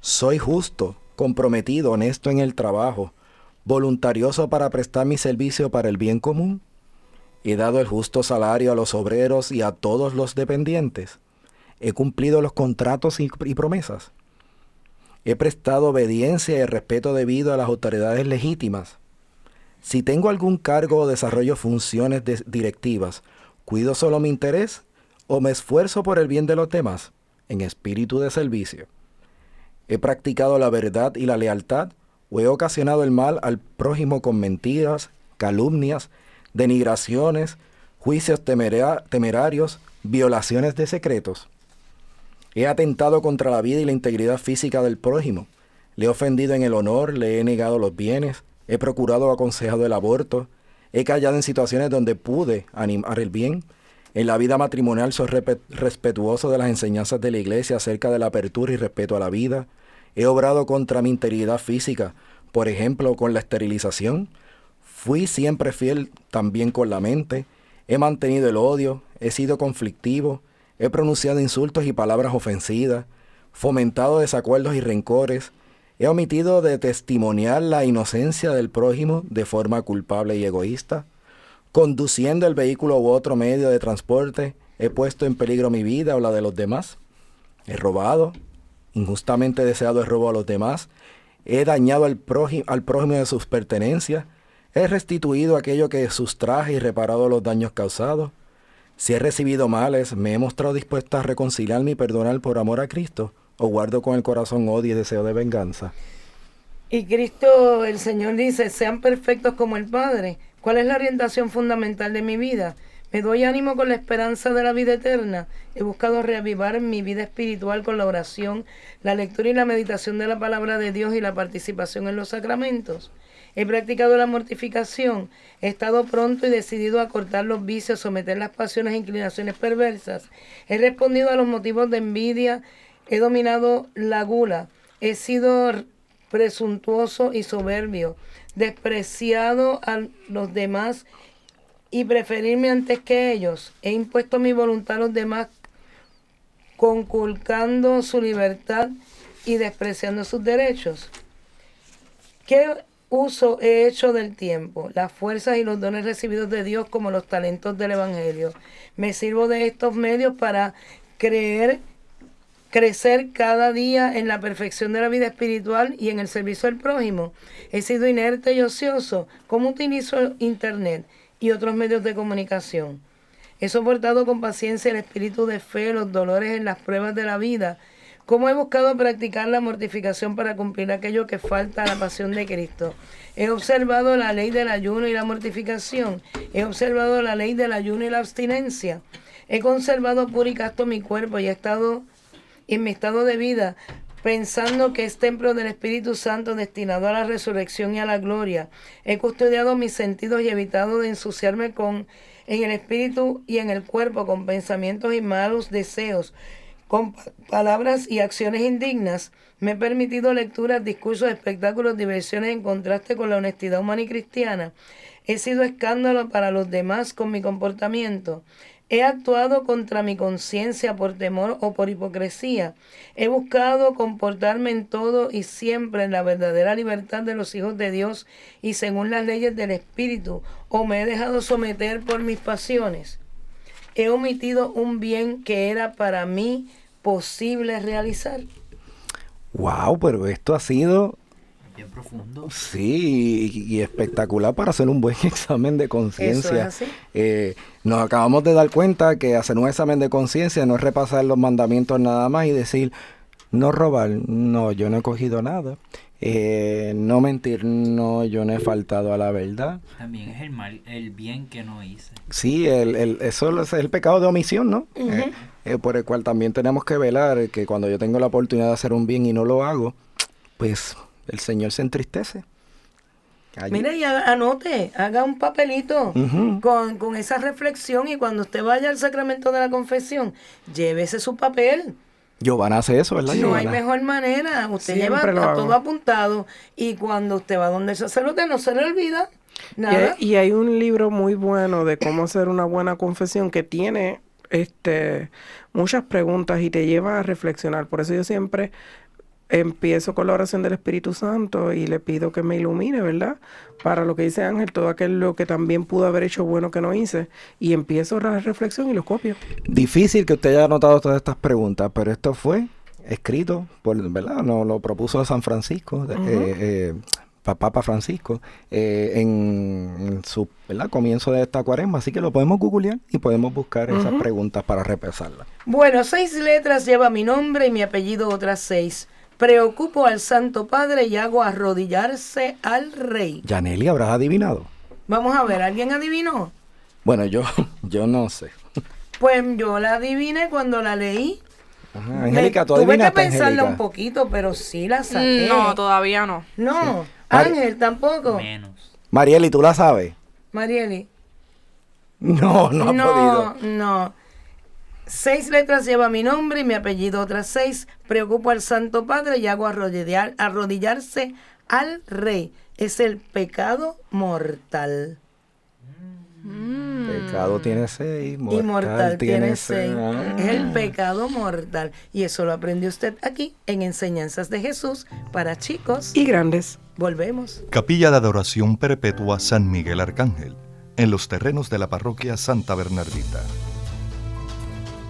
Soy justo, comprometido, honesto en el trabajo, voluntarioso para prestar mi servicio para el bien común. He dado el justo salario a los obreros y a todos los dependientes. He cumplido los contratos y, promesas. He prestado obediencia y respeto debido a las autoridades legítimas. Si tengo algún cargo o desarrollo funciones directivas, cuido solo mi interés o me esfuerzo por el bien de los demás, en espíritu de servicio. He practicado la verdad y la lealtad o he ocasionado el mal al prójimo con mentiras, calumnias, denigraciones, juicios temera- temerarios, violaciones de secretos. He atentado contra la vida y la integridad física del prójimo. Le he ofendido en el honor, le he negado los bienes, he procurado o aconsejado el aborto, he callado en situaciones donde pude animar el bien. En la vida matrimonial soy respetuoso de las enseñanzas de la iglesia acerca de la apertura y respeto a la vida. He obrado contra mi integridad física, por ejemplo, con la esterilización. Fui siempre fiel también con la mente. He mantenido el odio, he sido conflictivo, He pronunciado insultos y palabras ofensivas, fomentado desacuerdos y rencores. He omitido de testimoniar la inocencia del prójimo de forma culpable y egoísta. Conduciendo el vehículo u otro medio de transporte, he puesto en peligro mi vida o la de los demás. He robado, injustamente deseado el robo a los demás. He dañado al prójimo, de sus pertenencias. He restituido aquello que sustraje y reparado los daños causados. Si he recibido males, me he mostrado dispuesta a reconciliarme y perdonar por amor a Cristo, o guardo con el corazón odio y deseo de venganza. Y Cristo, el Señor dice, sean perfectos como el Padre. ¿Cuál es la orientación fundamental de mi vida? Me doy ánimo con la esperanza de la vida eterna. He buscado reavivar mi vida espiritual con la oración, la lectura y la meditación de la palabra de Dios y la participación en los sacramentos. He practicado la mortificación. He estado pronto y decidido a cortar los vicios, someter las pasiones e inclinaciones perversas. He respondido a los motivos de envidia. He dominado la gula. He sido presuntuoso y soberbio. Despreciado a los demás y preferirme antes que ellos. He impuesto mi voluntad a los demás, conculcando su libertad y despreciando sus derechos. ¿Qué uso he hecho del tiempo, las fuerzas y los dones recibidos de Dios como los talentos del Evangelio? Me sirvo de estos medios para creer crecer cada día en la perfección de la vida espiritual y en el servicio al prójimo. He sido inerte y ocioso. ¿Cómo utilizo Internet? y otros medios de comunicación. He soportado con paciencia el espíritu de fe, los dolores en las pruebas de la vida. Cómo he buscado practicar la mortificación para cumplir aquello que falta a la pasión de Cristo. He observado la ley del ayuno y la mortificación. He observado la ley del ayuno y la abstinencia. He conservado puro y casto mi cuerpo y he estado en mi estado de vida pensando que es templo del Espíritu Santo destinado a la resurrección y a la gloria. He custodiado mis sentidos y evitado de ensuciarme con en el espíritu y en el cuerpo con pensamientos y malos deseos, con palabras y acciones indignas. Me he permitido lecturas, discursos, espectáculos, diversiones en contraste con la honestidad humana y cristiana. He sido escándalo para los demás con mi comportamiento. He actuado contra mi conciencia por temor o por hipocresía. He buscado comportarme en todo y siempre en la verdadera libertad de los hijos de Dios y según las leyes del Espíritu, o me he dejado someter por mis pasiones. He omitido un bien que era para mí posible realizar. Wow, pero esto ha sido Bien profundo. Sí, y, y espectacular para hacer un buen examen de conciencia. es. Eh, nos acabamos de dar cuenta que hacer un examen de conciencia no es repasar los mandamientos nada más y decir, no robar, no, yo no he cogido nada. Eh, no mentir, no, yo no he faltado a la verdad. También es el mal, el bien que no hice. Sí, el, el- eso es el pecado de omisión, ¿no? Eh, eh, por el cual también tenemos que velar que cuando yo tengo la oportunidad de hacer un bien y no lo hago, pues el Señor se entristece. Allí- Mire y anote, haga un papelito con, con esa reflexión y cuando usted vaya al sacramento de la confesión, llévese su papel. Giovanna hace eso, ¿verdad? No hay mejor manera. Usted Siempre lleva todo apuntado y cuando usted va donde el sacerdote no se le olvida Y nada. hay, y hay un libro muy bueno de cómo hacer una buena confesión que tiene este muchas preguntas y te lleva a reflexionar. Por eso yo siempre empiezo con la oración del Espíritu Santo y le pido que me ilumine, ¿verdad? Para lo que dice Ángel, todo aquello que también pudo haber hecho bueno que no hice. Y empiezo la reflexión y lo copio. Difícil que usted haya anotado todas estas preguntas, pero esto fue escrito por, ¿verdad? No, lo propuso San Francisco, de- Ujú. eh, eh, pa- Papa Francisco, eh, en, en su ¿verdad? comienzo de esta cuaresma. Así que lo podemos googlear y podemos buscar esas Ujú. preguntas para repasarlas. Bueno, seis letras lleva mi nombre y mi apellido otras seis. Preocupo al Santo Padre y hago arrodillarse al Rey. Yaneli, ¿habrás adivinado? Vamos a ver, ¿alguien adivinó? Bueno, yo, yo no sé. Pues yo la adiviné cuando la leí. Ajá, Angélica, ¿tú Tuve que pensarla Angélica? un poquito, pero sí la saqué. No, todavía no. No, Ángel tampoco. Menos. Marieli, ¿tú la sabes? Marieli. No, no ha no, podido. no. Seis letras lleva mi nombre y mi apellido otras seis. Preocupo al Santo Padre y hago arrodillar- arrodillarse al Rey. Es el pecado mortal. Pecado tiene seis, mortal, y mortal tiene seis. seis. Ah. Es el pecado mortal. Y eso lo aprendió usted aquí en Enseñanzas de Jesús para chicos. Y grandes. Volvemos. Capilla de Adoración Perpetua San Miguel Arcángel, en los terrenos de la parroquia Santa Bernardita.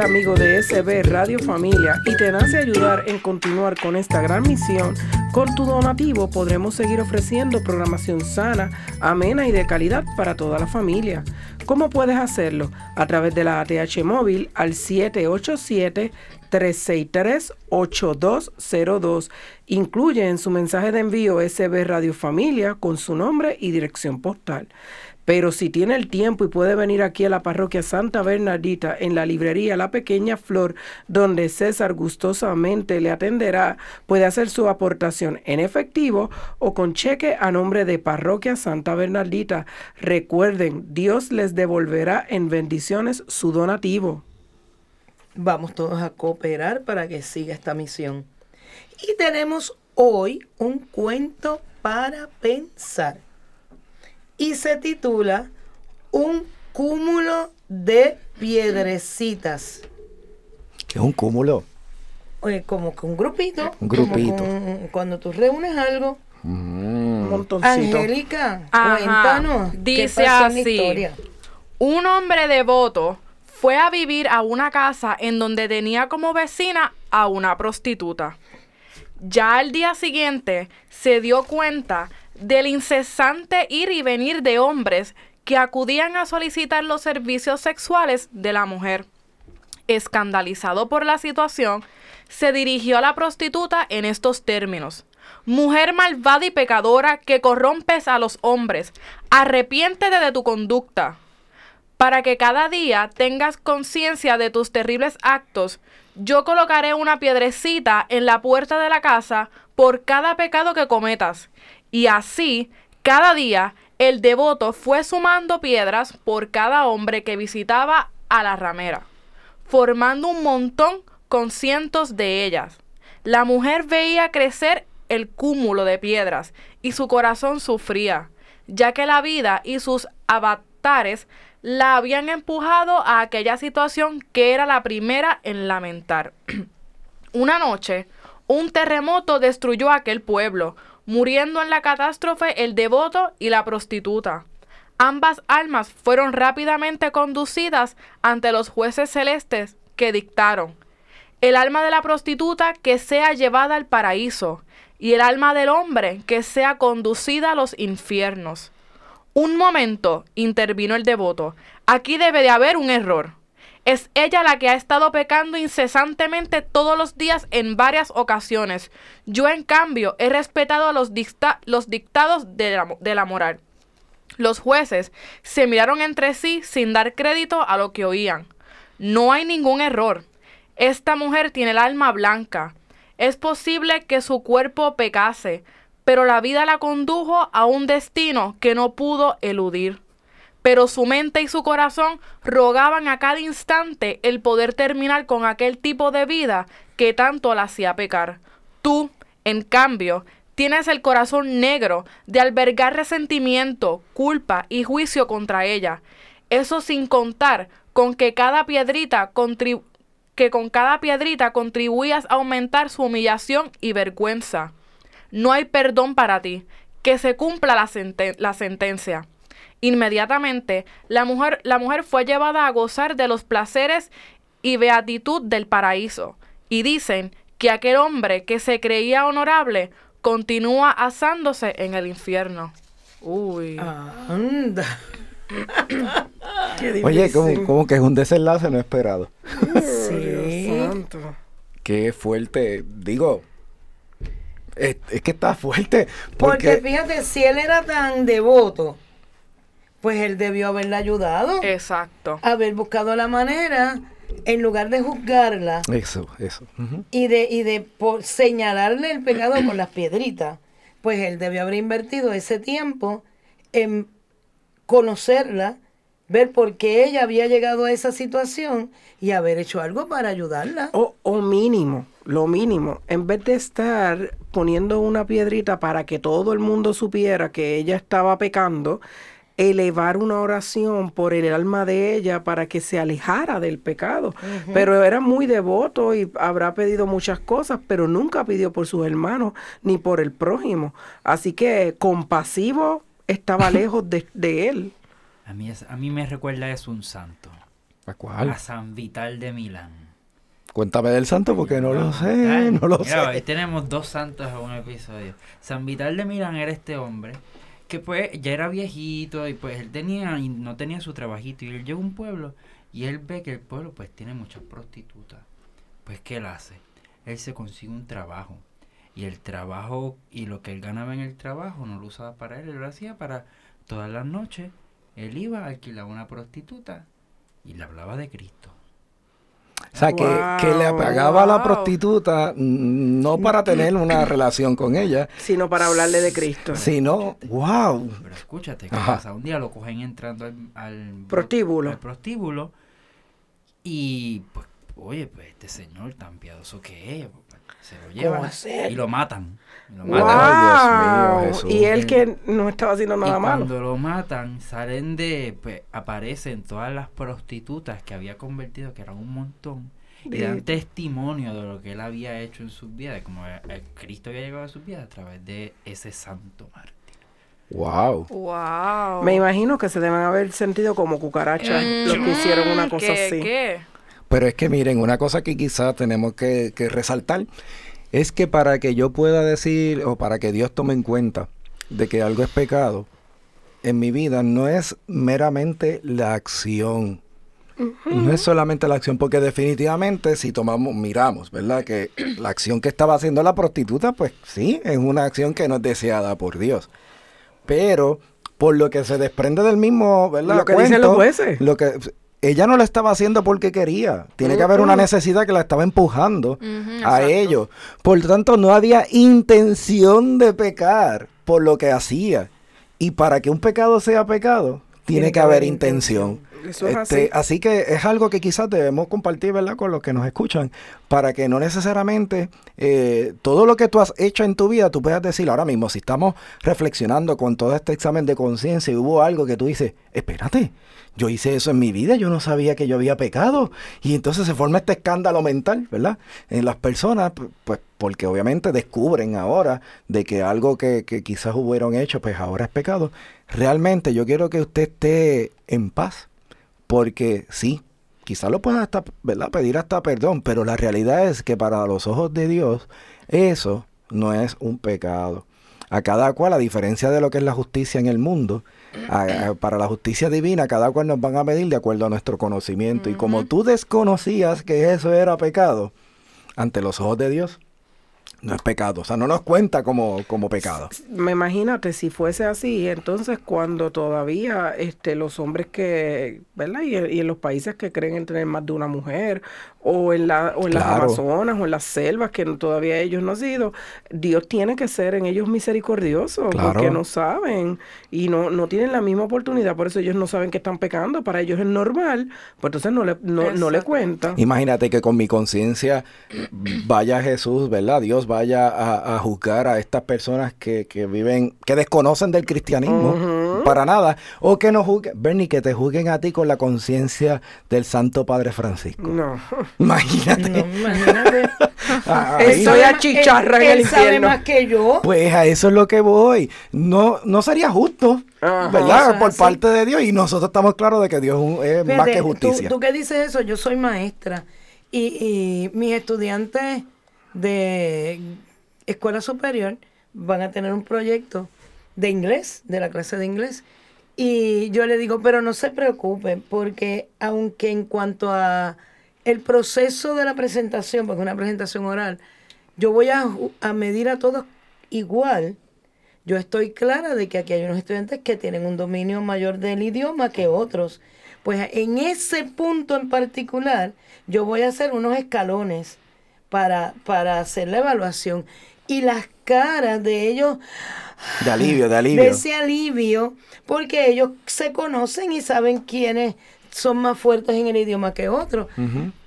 Amigo de SB Radio Familia y te nace ayudar en continuar con esta gran misión, con tu donativo podremos seguir ofreciendo programación sana, amena y de calidad para toda la familia. ¿Cómo puedes hacerlo? A través de la ATH móvil al 787-363-8202. Incluye en su mensaje de envío SB Radio Familia con su nombre y dirección postal. Pero si tiene el tiempo y puede venir aquí a la parroquia Santa Bernardita en la librería La Pequeña Flor, donde César gustosamente le atenderá, puede hacer su aportación en efectivo o con cheque a nombre de Parroquia Santa Bernardita. Recuerden, Dios les devolverá en bendiciones su donativo. Vamos todos a cooperar para que siga esta misión. Y tenemos hoy un cuento para pensar. Y se titula Un cúmulo de piedrecitas. Es un cúmulo. Oye, como que un grupito. Un como grupito. con- cuando tú reúnes algo. Mm. Angélica, Ajá. cuéntanos. ¿qué Dice pasó en la así. historia? Un hombre devoto fue a vivir a una casa en donde tenía como vecina a una prostituta. Ya al día siguiente se dio cuenta del incesante ir y venir de hombres que acudían a solicitar los servicios sexuales de la mujer. Escandalizado por la situación, se dirigió a la prostituta en estos términos. Mujer malvada y pecadora que corrompes a los hombres, arrepiéntete de tu conducta. Para que cada día tengas conciencia de tus terribles actos, yo colocaré una piedrecita en la puerta de la casa por cada pecado que cometas. Y así, cada día, el devoto fue sumando piedras por cada hombre que visitaba a la ramera, formando un montón con cientos de ellas. La mujer veía crecer el cúmulo de piedras y su corazón sufría, ya que la vida y sus avatares la habían empujado a aquella situación que era la primera en lamentar. Una noche, un terremoto destruyó aquel pueblo, muriendo en la catástrofe el devoto y la prostituta. Ambas almas fueron rápidamente conducidas ante los jueces celestes que dictaron el alma de la prostituta que sea llevada al paraíso y el alma del hombre que sea conducida a los infiernos. Un momento, intervino el devoto. Aquí debe de haber un error. Es ella la que ha estado pecando incesantemente todos los días en varias ocasiones. Yo, en cambio, he respetado los, dicta- los dictados de la moral. Los jueces se miraron entre sí sin dar crédito a lo que oían. No hay ningún error. Esta mujer tiene el alma blanca. Es posible que su cuerpo pecase, pero la vida la condujo a un destino que no pudo eludir. Pero su mente y su corazón rogaban a cada instante el poder terminar con aquel tipo de vida que tanto la hacía pecar. Tú, en cambio, tienes el corazón negro de albergar resentimiento, culpa y juicio contra ella. Eso sin contar con que cada piedrita que con cada piedrita contribuías a aumentar su humillación y vergüenza. No hay perdón para ti. Que se cumpla la, la sentencia. Inmediatamente, la mujer, la mujer fue llevada a gozar de los placeres y beatitud del paraíso. Y dicen que aquel hombre que se creía honorable continúa asándose en el infierno. Uy. Anda. Qué Oye, como, como que es un desenlace no esperado. Dios santo. Qué fuerte. Digo, es, es que está fuerte. Porque Porque, fíjate, si él era tan devoto, pues él debió haberla ayudado. Exacto. Haber buscado la manera, en lugar de juzgarla eso, eso. y de, y de por señalarle el pecado con las piedritas, pues él debió haber invertido ese tiempo en conocerla, ver por qué ella había llegado a esa situación y haber hecho algo para ayudarla. O, o mínimo, lo mínimo, en vez de estar poniendo una piedrita para que todo el mundo supiera que ella estaba pecando, elevar una oración por el alma de ella para que se alejara del pecado. Pero era muy devoto y habrá pedido muchas cosas, pero nunca pidió por sus hermanos ni por el prójimo. Así que compasivo estaba lejos de, de él. A mí, es- a mí me recuerda es un santo. ¿A cuál? A San Vital de Milán. Cuéntame del santo porque no lo sé, no lo mira, hoy sé. tenemos dos santos en un episodio. San Vital de Milán era este hombre que pues ya era viejito y pues él tenía y no tenía su trabajito y él llega a un pueblo y él ve que el pueblo pues tiene muchas prostitutas. Pues ¿qué él hace? Él se consigue un trabajo y el trabajo y lo que él ganaba en el trabajo no lo usaba para él, él lo hacía para todas las noches. Él iba, alquilaba una prostituta y le hablaba de Cristo. O sea, que, que le pagaba a la Wow. prostituta mm, no para tener una relación con ella, Sino para hablarle de Cristo. sino, wow. Pero escúchate, ¿qué Ajá. pasa? Un día lo cogen entrando al, al Prostíbulo. al prostíbulo y pues, oye, pues este señor tan piadoso que es, pues, se lo llevan y lo matan. Lo ¡Wow! matan. Ay, Dios mío, Jesús. y él que no estaba haciendo nada y malo. cuando lo matan, salen de, pues aparecen todas las prostitutas que había convertido, que eran un montón, y dan testimonio de lo que él había hecho en sus vidas, de cómo el- el Cristo había llegado a sus vidas a través de ese santo mártir. Wow. Wow. Me imagino que se deben haber sentido como cucarachas los que hicieron una cosa ¿Qué, así. qué? Pero es que miren, una cosa que quizás tenemos que, que resaltar es que para que yo pueda decir o para que Dios tome en cuenta de que algo es pecado en mi vida no es meramente la acción. No es solamente la acción, porque definitivamente si tomamos, miramos, ¿verdad? Que la acción que estaba haciendo la prostituta, pues sí, es una acción que no es deseada por Dios. Pero por lo que se desprende del mismo, ¿verdad? Lo que dicen los Cuento, jueces. Lo que ella no lo estaba haciendo porque quería. Tiene que haber una necesidad que la estaba empujando a exacto. ello. Por lo tanto, no había intención de pecar por lo que hacía. Y para que un pecado sea pecado, tiene, que, haber intención. Eso es Este, así. así que es algo que quizás debemos compartir, ¿verdad? Con los que nos escuchan, para que no necesariamente eh, todo lo que tú has hecho en tu vida, tú puedas decir ahora mismo, si estamos reflexionando con todo este examen de conciencia y hubo algo que tú dices, espérate, yo hice eso en mi vida, yo no sabía que yo había pecado. Y entonces se forma este escándalo mental, ¿verdad? En las personas, pu- pues porque obviamente descubren ahora de que algo que, que quizás hubieron hecho, pues ahora es pecado. Realmente yo quiero que usted esté en paz, porque sí, quizás lo pueda hasta, ¿verdad? pedir hasta perdón, pero la realidad es que para los ojos de Dios eso no es un pecado. A cada cual, a diferencia de lo que es la justicia en el mundo, a- a- para la justicia divina, cada cual nos van a medir de acuerdo a nuestro conocimiento. Y como tú desconocías que eso era pecado, ante los ojos de Dios, no es pecado. O sea, no nos cuenta como, como pecado. Me imagínate si fuese así, entonces cuando todavía este los hombres que, ¿verdad? Y, y en los países que creen en tener más de una mujer, o en la, o en las. Amazonas, o en las selvas, que todavía ellos no han sido, Dios tiene que ser en ellos misericordioso, Claro. porque no saben, y no, no tienen la misma oportunidad, por eso ellos no saben que están pecando, para ellos es normal, pues entonces no le, no, no le cuentan. Imagínate que con mi conciencia vaya Jesús, ¿verdad? Dios vaya a, a juzgar a estas personas que, que viven, que desconocen del cristianismo para nada, o que no juzguen, Bernie, que te juzguen a ti con la conciencia del Santo Padre Francisco. No. Imagínate. No, imagínate. Ahí- Él ya sabe- chicharra él- en el él sabe infierno. más que yo. Pues a eso es lo que voy. No, no sería justo, Ajá. ¿verdad? Por así. parte de Dios. Y nosotros estamos claros de que Dios es más que justicia. Tú, tú que dices eso, yo soy maestra y, y mis estudiantes de escuela superior van a tener un proyecto de inglés, de la clase de inglés. Y yo le digo, pero no se preocupen, porque aunque en cuanto a el proceso de la presentación, porque es una presentación oral, yo voy a, a medir a todos igual, yo estoy clara de que aquí hay unos estudiantes que tienen un dominio mayor del idioma que otros. Pues en ese punto en particular, yo voy a hacer unos escalones para, para hacer la evaluación. Y las caras de ellos, De alivio, de alivio. de ese alivio, porque ellos se conocen y saben quiénes son más fuertes en el idioma que otros.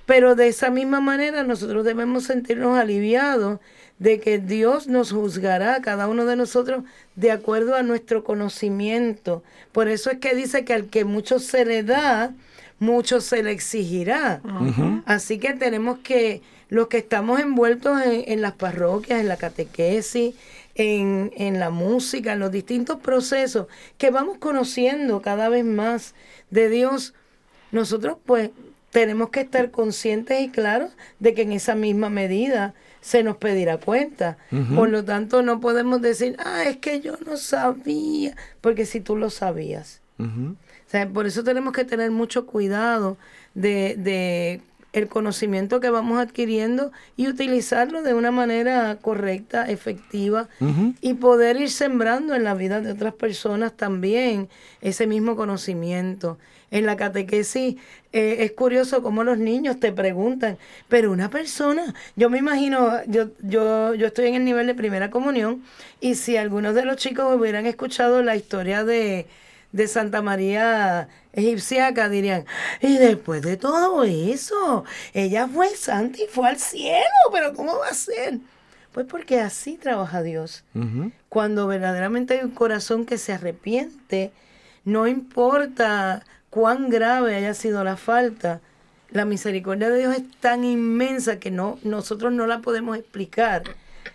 Pero de esa misma manera nosotros debemos sentirnos aliviados de que Dios nos juzgará a cada uno de nosotros de acuerdo a nuestro conocimiento. Por eso es que dice que al que mucho se le da, mucho se le exigirá. Así que tenemos que, los que estamos envueltos en, en las parroquias, en la catequesis, en, en la música, en los distintos procesos que vamos conociendo cada vez más de Dios, nosotros pues tenemos que estar conscientes y claros de que en esa misma medida se nos pedirá cuenta. Por lo tanto, no podemos decir, ah, es que yo no sabía, porque si tú lo sabías. O sea, por eso tenemos que tener mucho cuidado de, de el conocimiento que vamos adquiriendo y utilizarlo de una manera correcta, efectiva y poder ir sembrando en la vida de otras personas también ese mismo conocimiento. En la catequesis eh, es curioso cómo los niños te preguntan, pero una persona, yo me imagino, yo, yo, yo estoy en el nivel de primera comunión y si algunos de los chicos hubieran escuchado la historia de, de Santa María egipciaca, dirían, y después de todo eso, ella fue santa y fue al cielo, pero ¿cómo va a ser? Pues porque así trabaja Dios. Cuando verdaderamente hay un corazón que se arrepiente, no importa cuán grave haya sido la falta, la misericordia de Dios es tan inmensa que no, nosotros no la podemos explicar.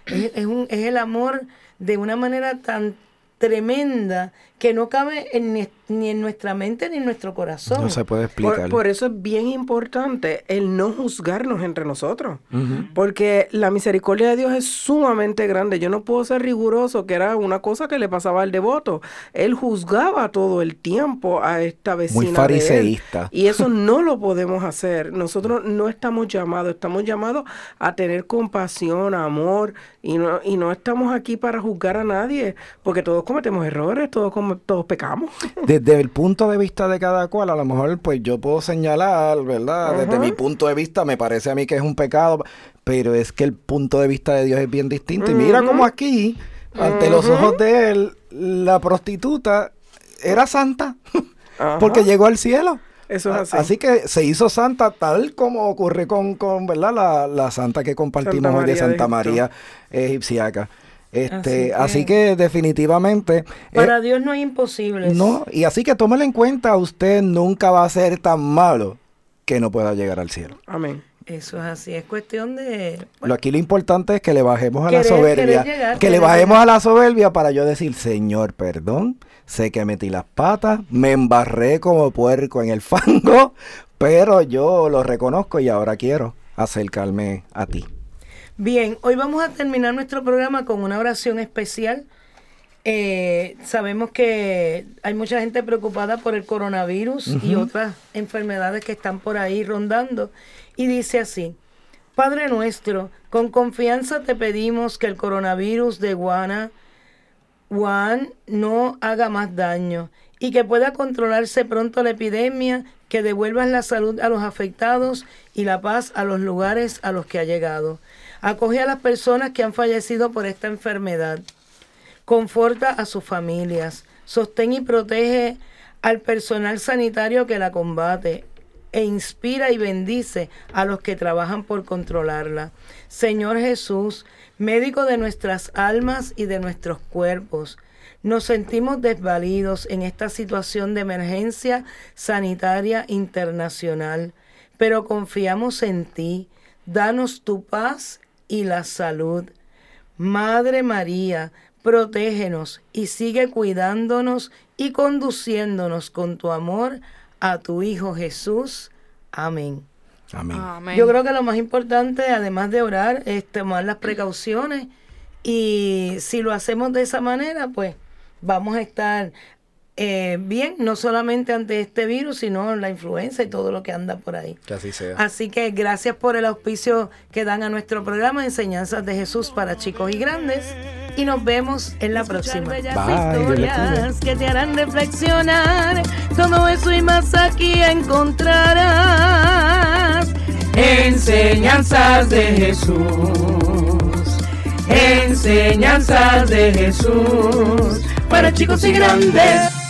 Es, es un, es el amor de una manera tan tremenda que no cabe en ni, en nuestra mente ni en nuestro corazón. No se puede explicar. Por, por eso es bien importante el no juzgarnos entre nosotros. Porque la misericordia de Dios es sumamente grande. Yo no puedo ser riguroso, que era una cosa que le pasaba al devoto. Él juzgaba todo el tiempo a esta vecina. Muy de él. fariseísta. Y eso no lo podemos hacer. Nosotros no estamos llamados, estamos llamados a tener compasión, amor, y no, y no estamos aquí para juzgar a nadie, porque todos cometemos errores, todos, todos pecamos. Desde el punto de vista de cada cual, a lo mejor pues yo puedo señalar, ¿verdad? Desde mi punto de vista me parece a mí que es un pecado, pero es que el punto de vista de Dios es bien distinto. Y mira cómo aquí, ante los ojos de él, la prostituta era santa, porque llegó al cielo. Eso es A- así. que se hizo santa tal como ocurre con, con ¿verdad? La, la santa que compartimos hoy de Santa. María egipciaca. Este, Así así, que- definitivamente eh, Para Dios no hay imposibles. no, y así que tómelo en cuenta, usted nunca va a ser tan malo que no pueda llegar al cielo. Amén. Eso es así, es cuestión de... Lo aquí lo importante es que le bajemos a la soberbia, llegar, que le bajemos llegar. a la soberbia para yo decir, Señor, perdón, sé que metí las patas, me embarré como puerco en el fango, pero yo lo reconozco y ahora quiero acercarme a ti. Bien, hoy vamos a terminar nuestro programa con una oración especial. Eh, sabemos que hay mucha gente preocupada por el coronavirus y otras enfermedades que están por ahí rondando. Y dice así, Padre nuestro, con confianza te pedimos que el coronavirus de Guana, Wuhan no haga más daño y que pueda controlarse pronto la epidemia, que devuelvas la salud a los afectados y la paz a los lugares a los que ha llegado. Acoge a las personas que han fallecido por esta enfermedad. Conforta a sus familias. Sostén y protege al personal sanitario que la combate e inspira y bendice a los que trabajan por controlarla. Señor Jesús, médico de nuestras almas y de nuestros cuerpos, nos sentimos desvalidos en esta situación de emergencia sanitaria internacional, pero confiamos en ti. Danos tu paz y la salud. Madre María, protégenos y sigue cuidándonos y conduciéndonos con tu amor a tu Hijo Jesús. Amén. Amén. Amén. Yo creo que lo más importante, además de orar, es tomar las precauciones y si lo hacemos de esa manera, pues vamos a estar eh, bien, no solamente ante este virus, sino la influenza y todo lo que anda por ahí. Que así sea. Así que gracias por el auspicio que dan a nuestro programa Enseñanzas de Jesús para chicos y grandes. Y nos vemos en la próxima. Bye, historias que te harán reflexionar. Todo eso y más aquí encontrarás. Enseñanzas de Jesús. Enseñanzas de Jesús. Para chicos y grandes.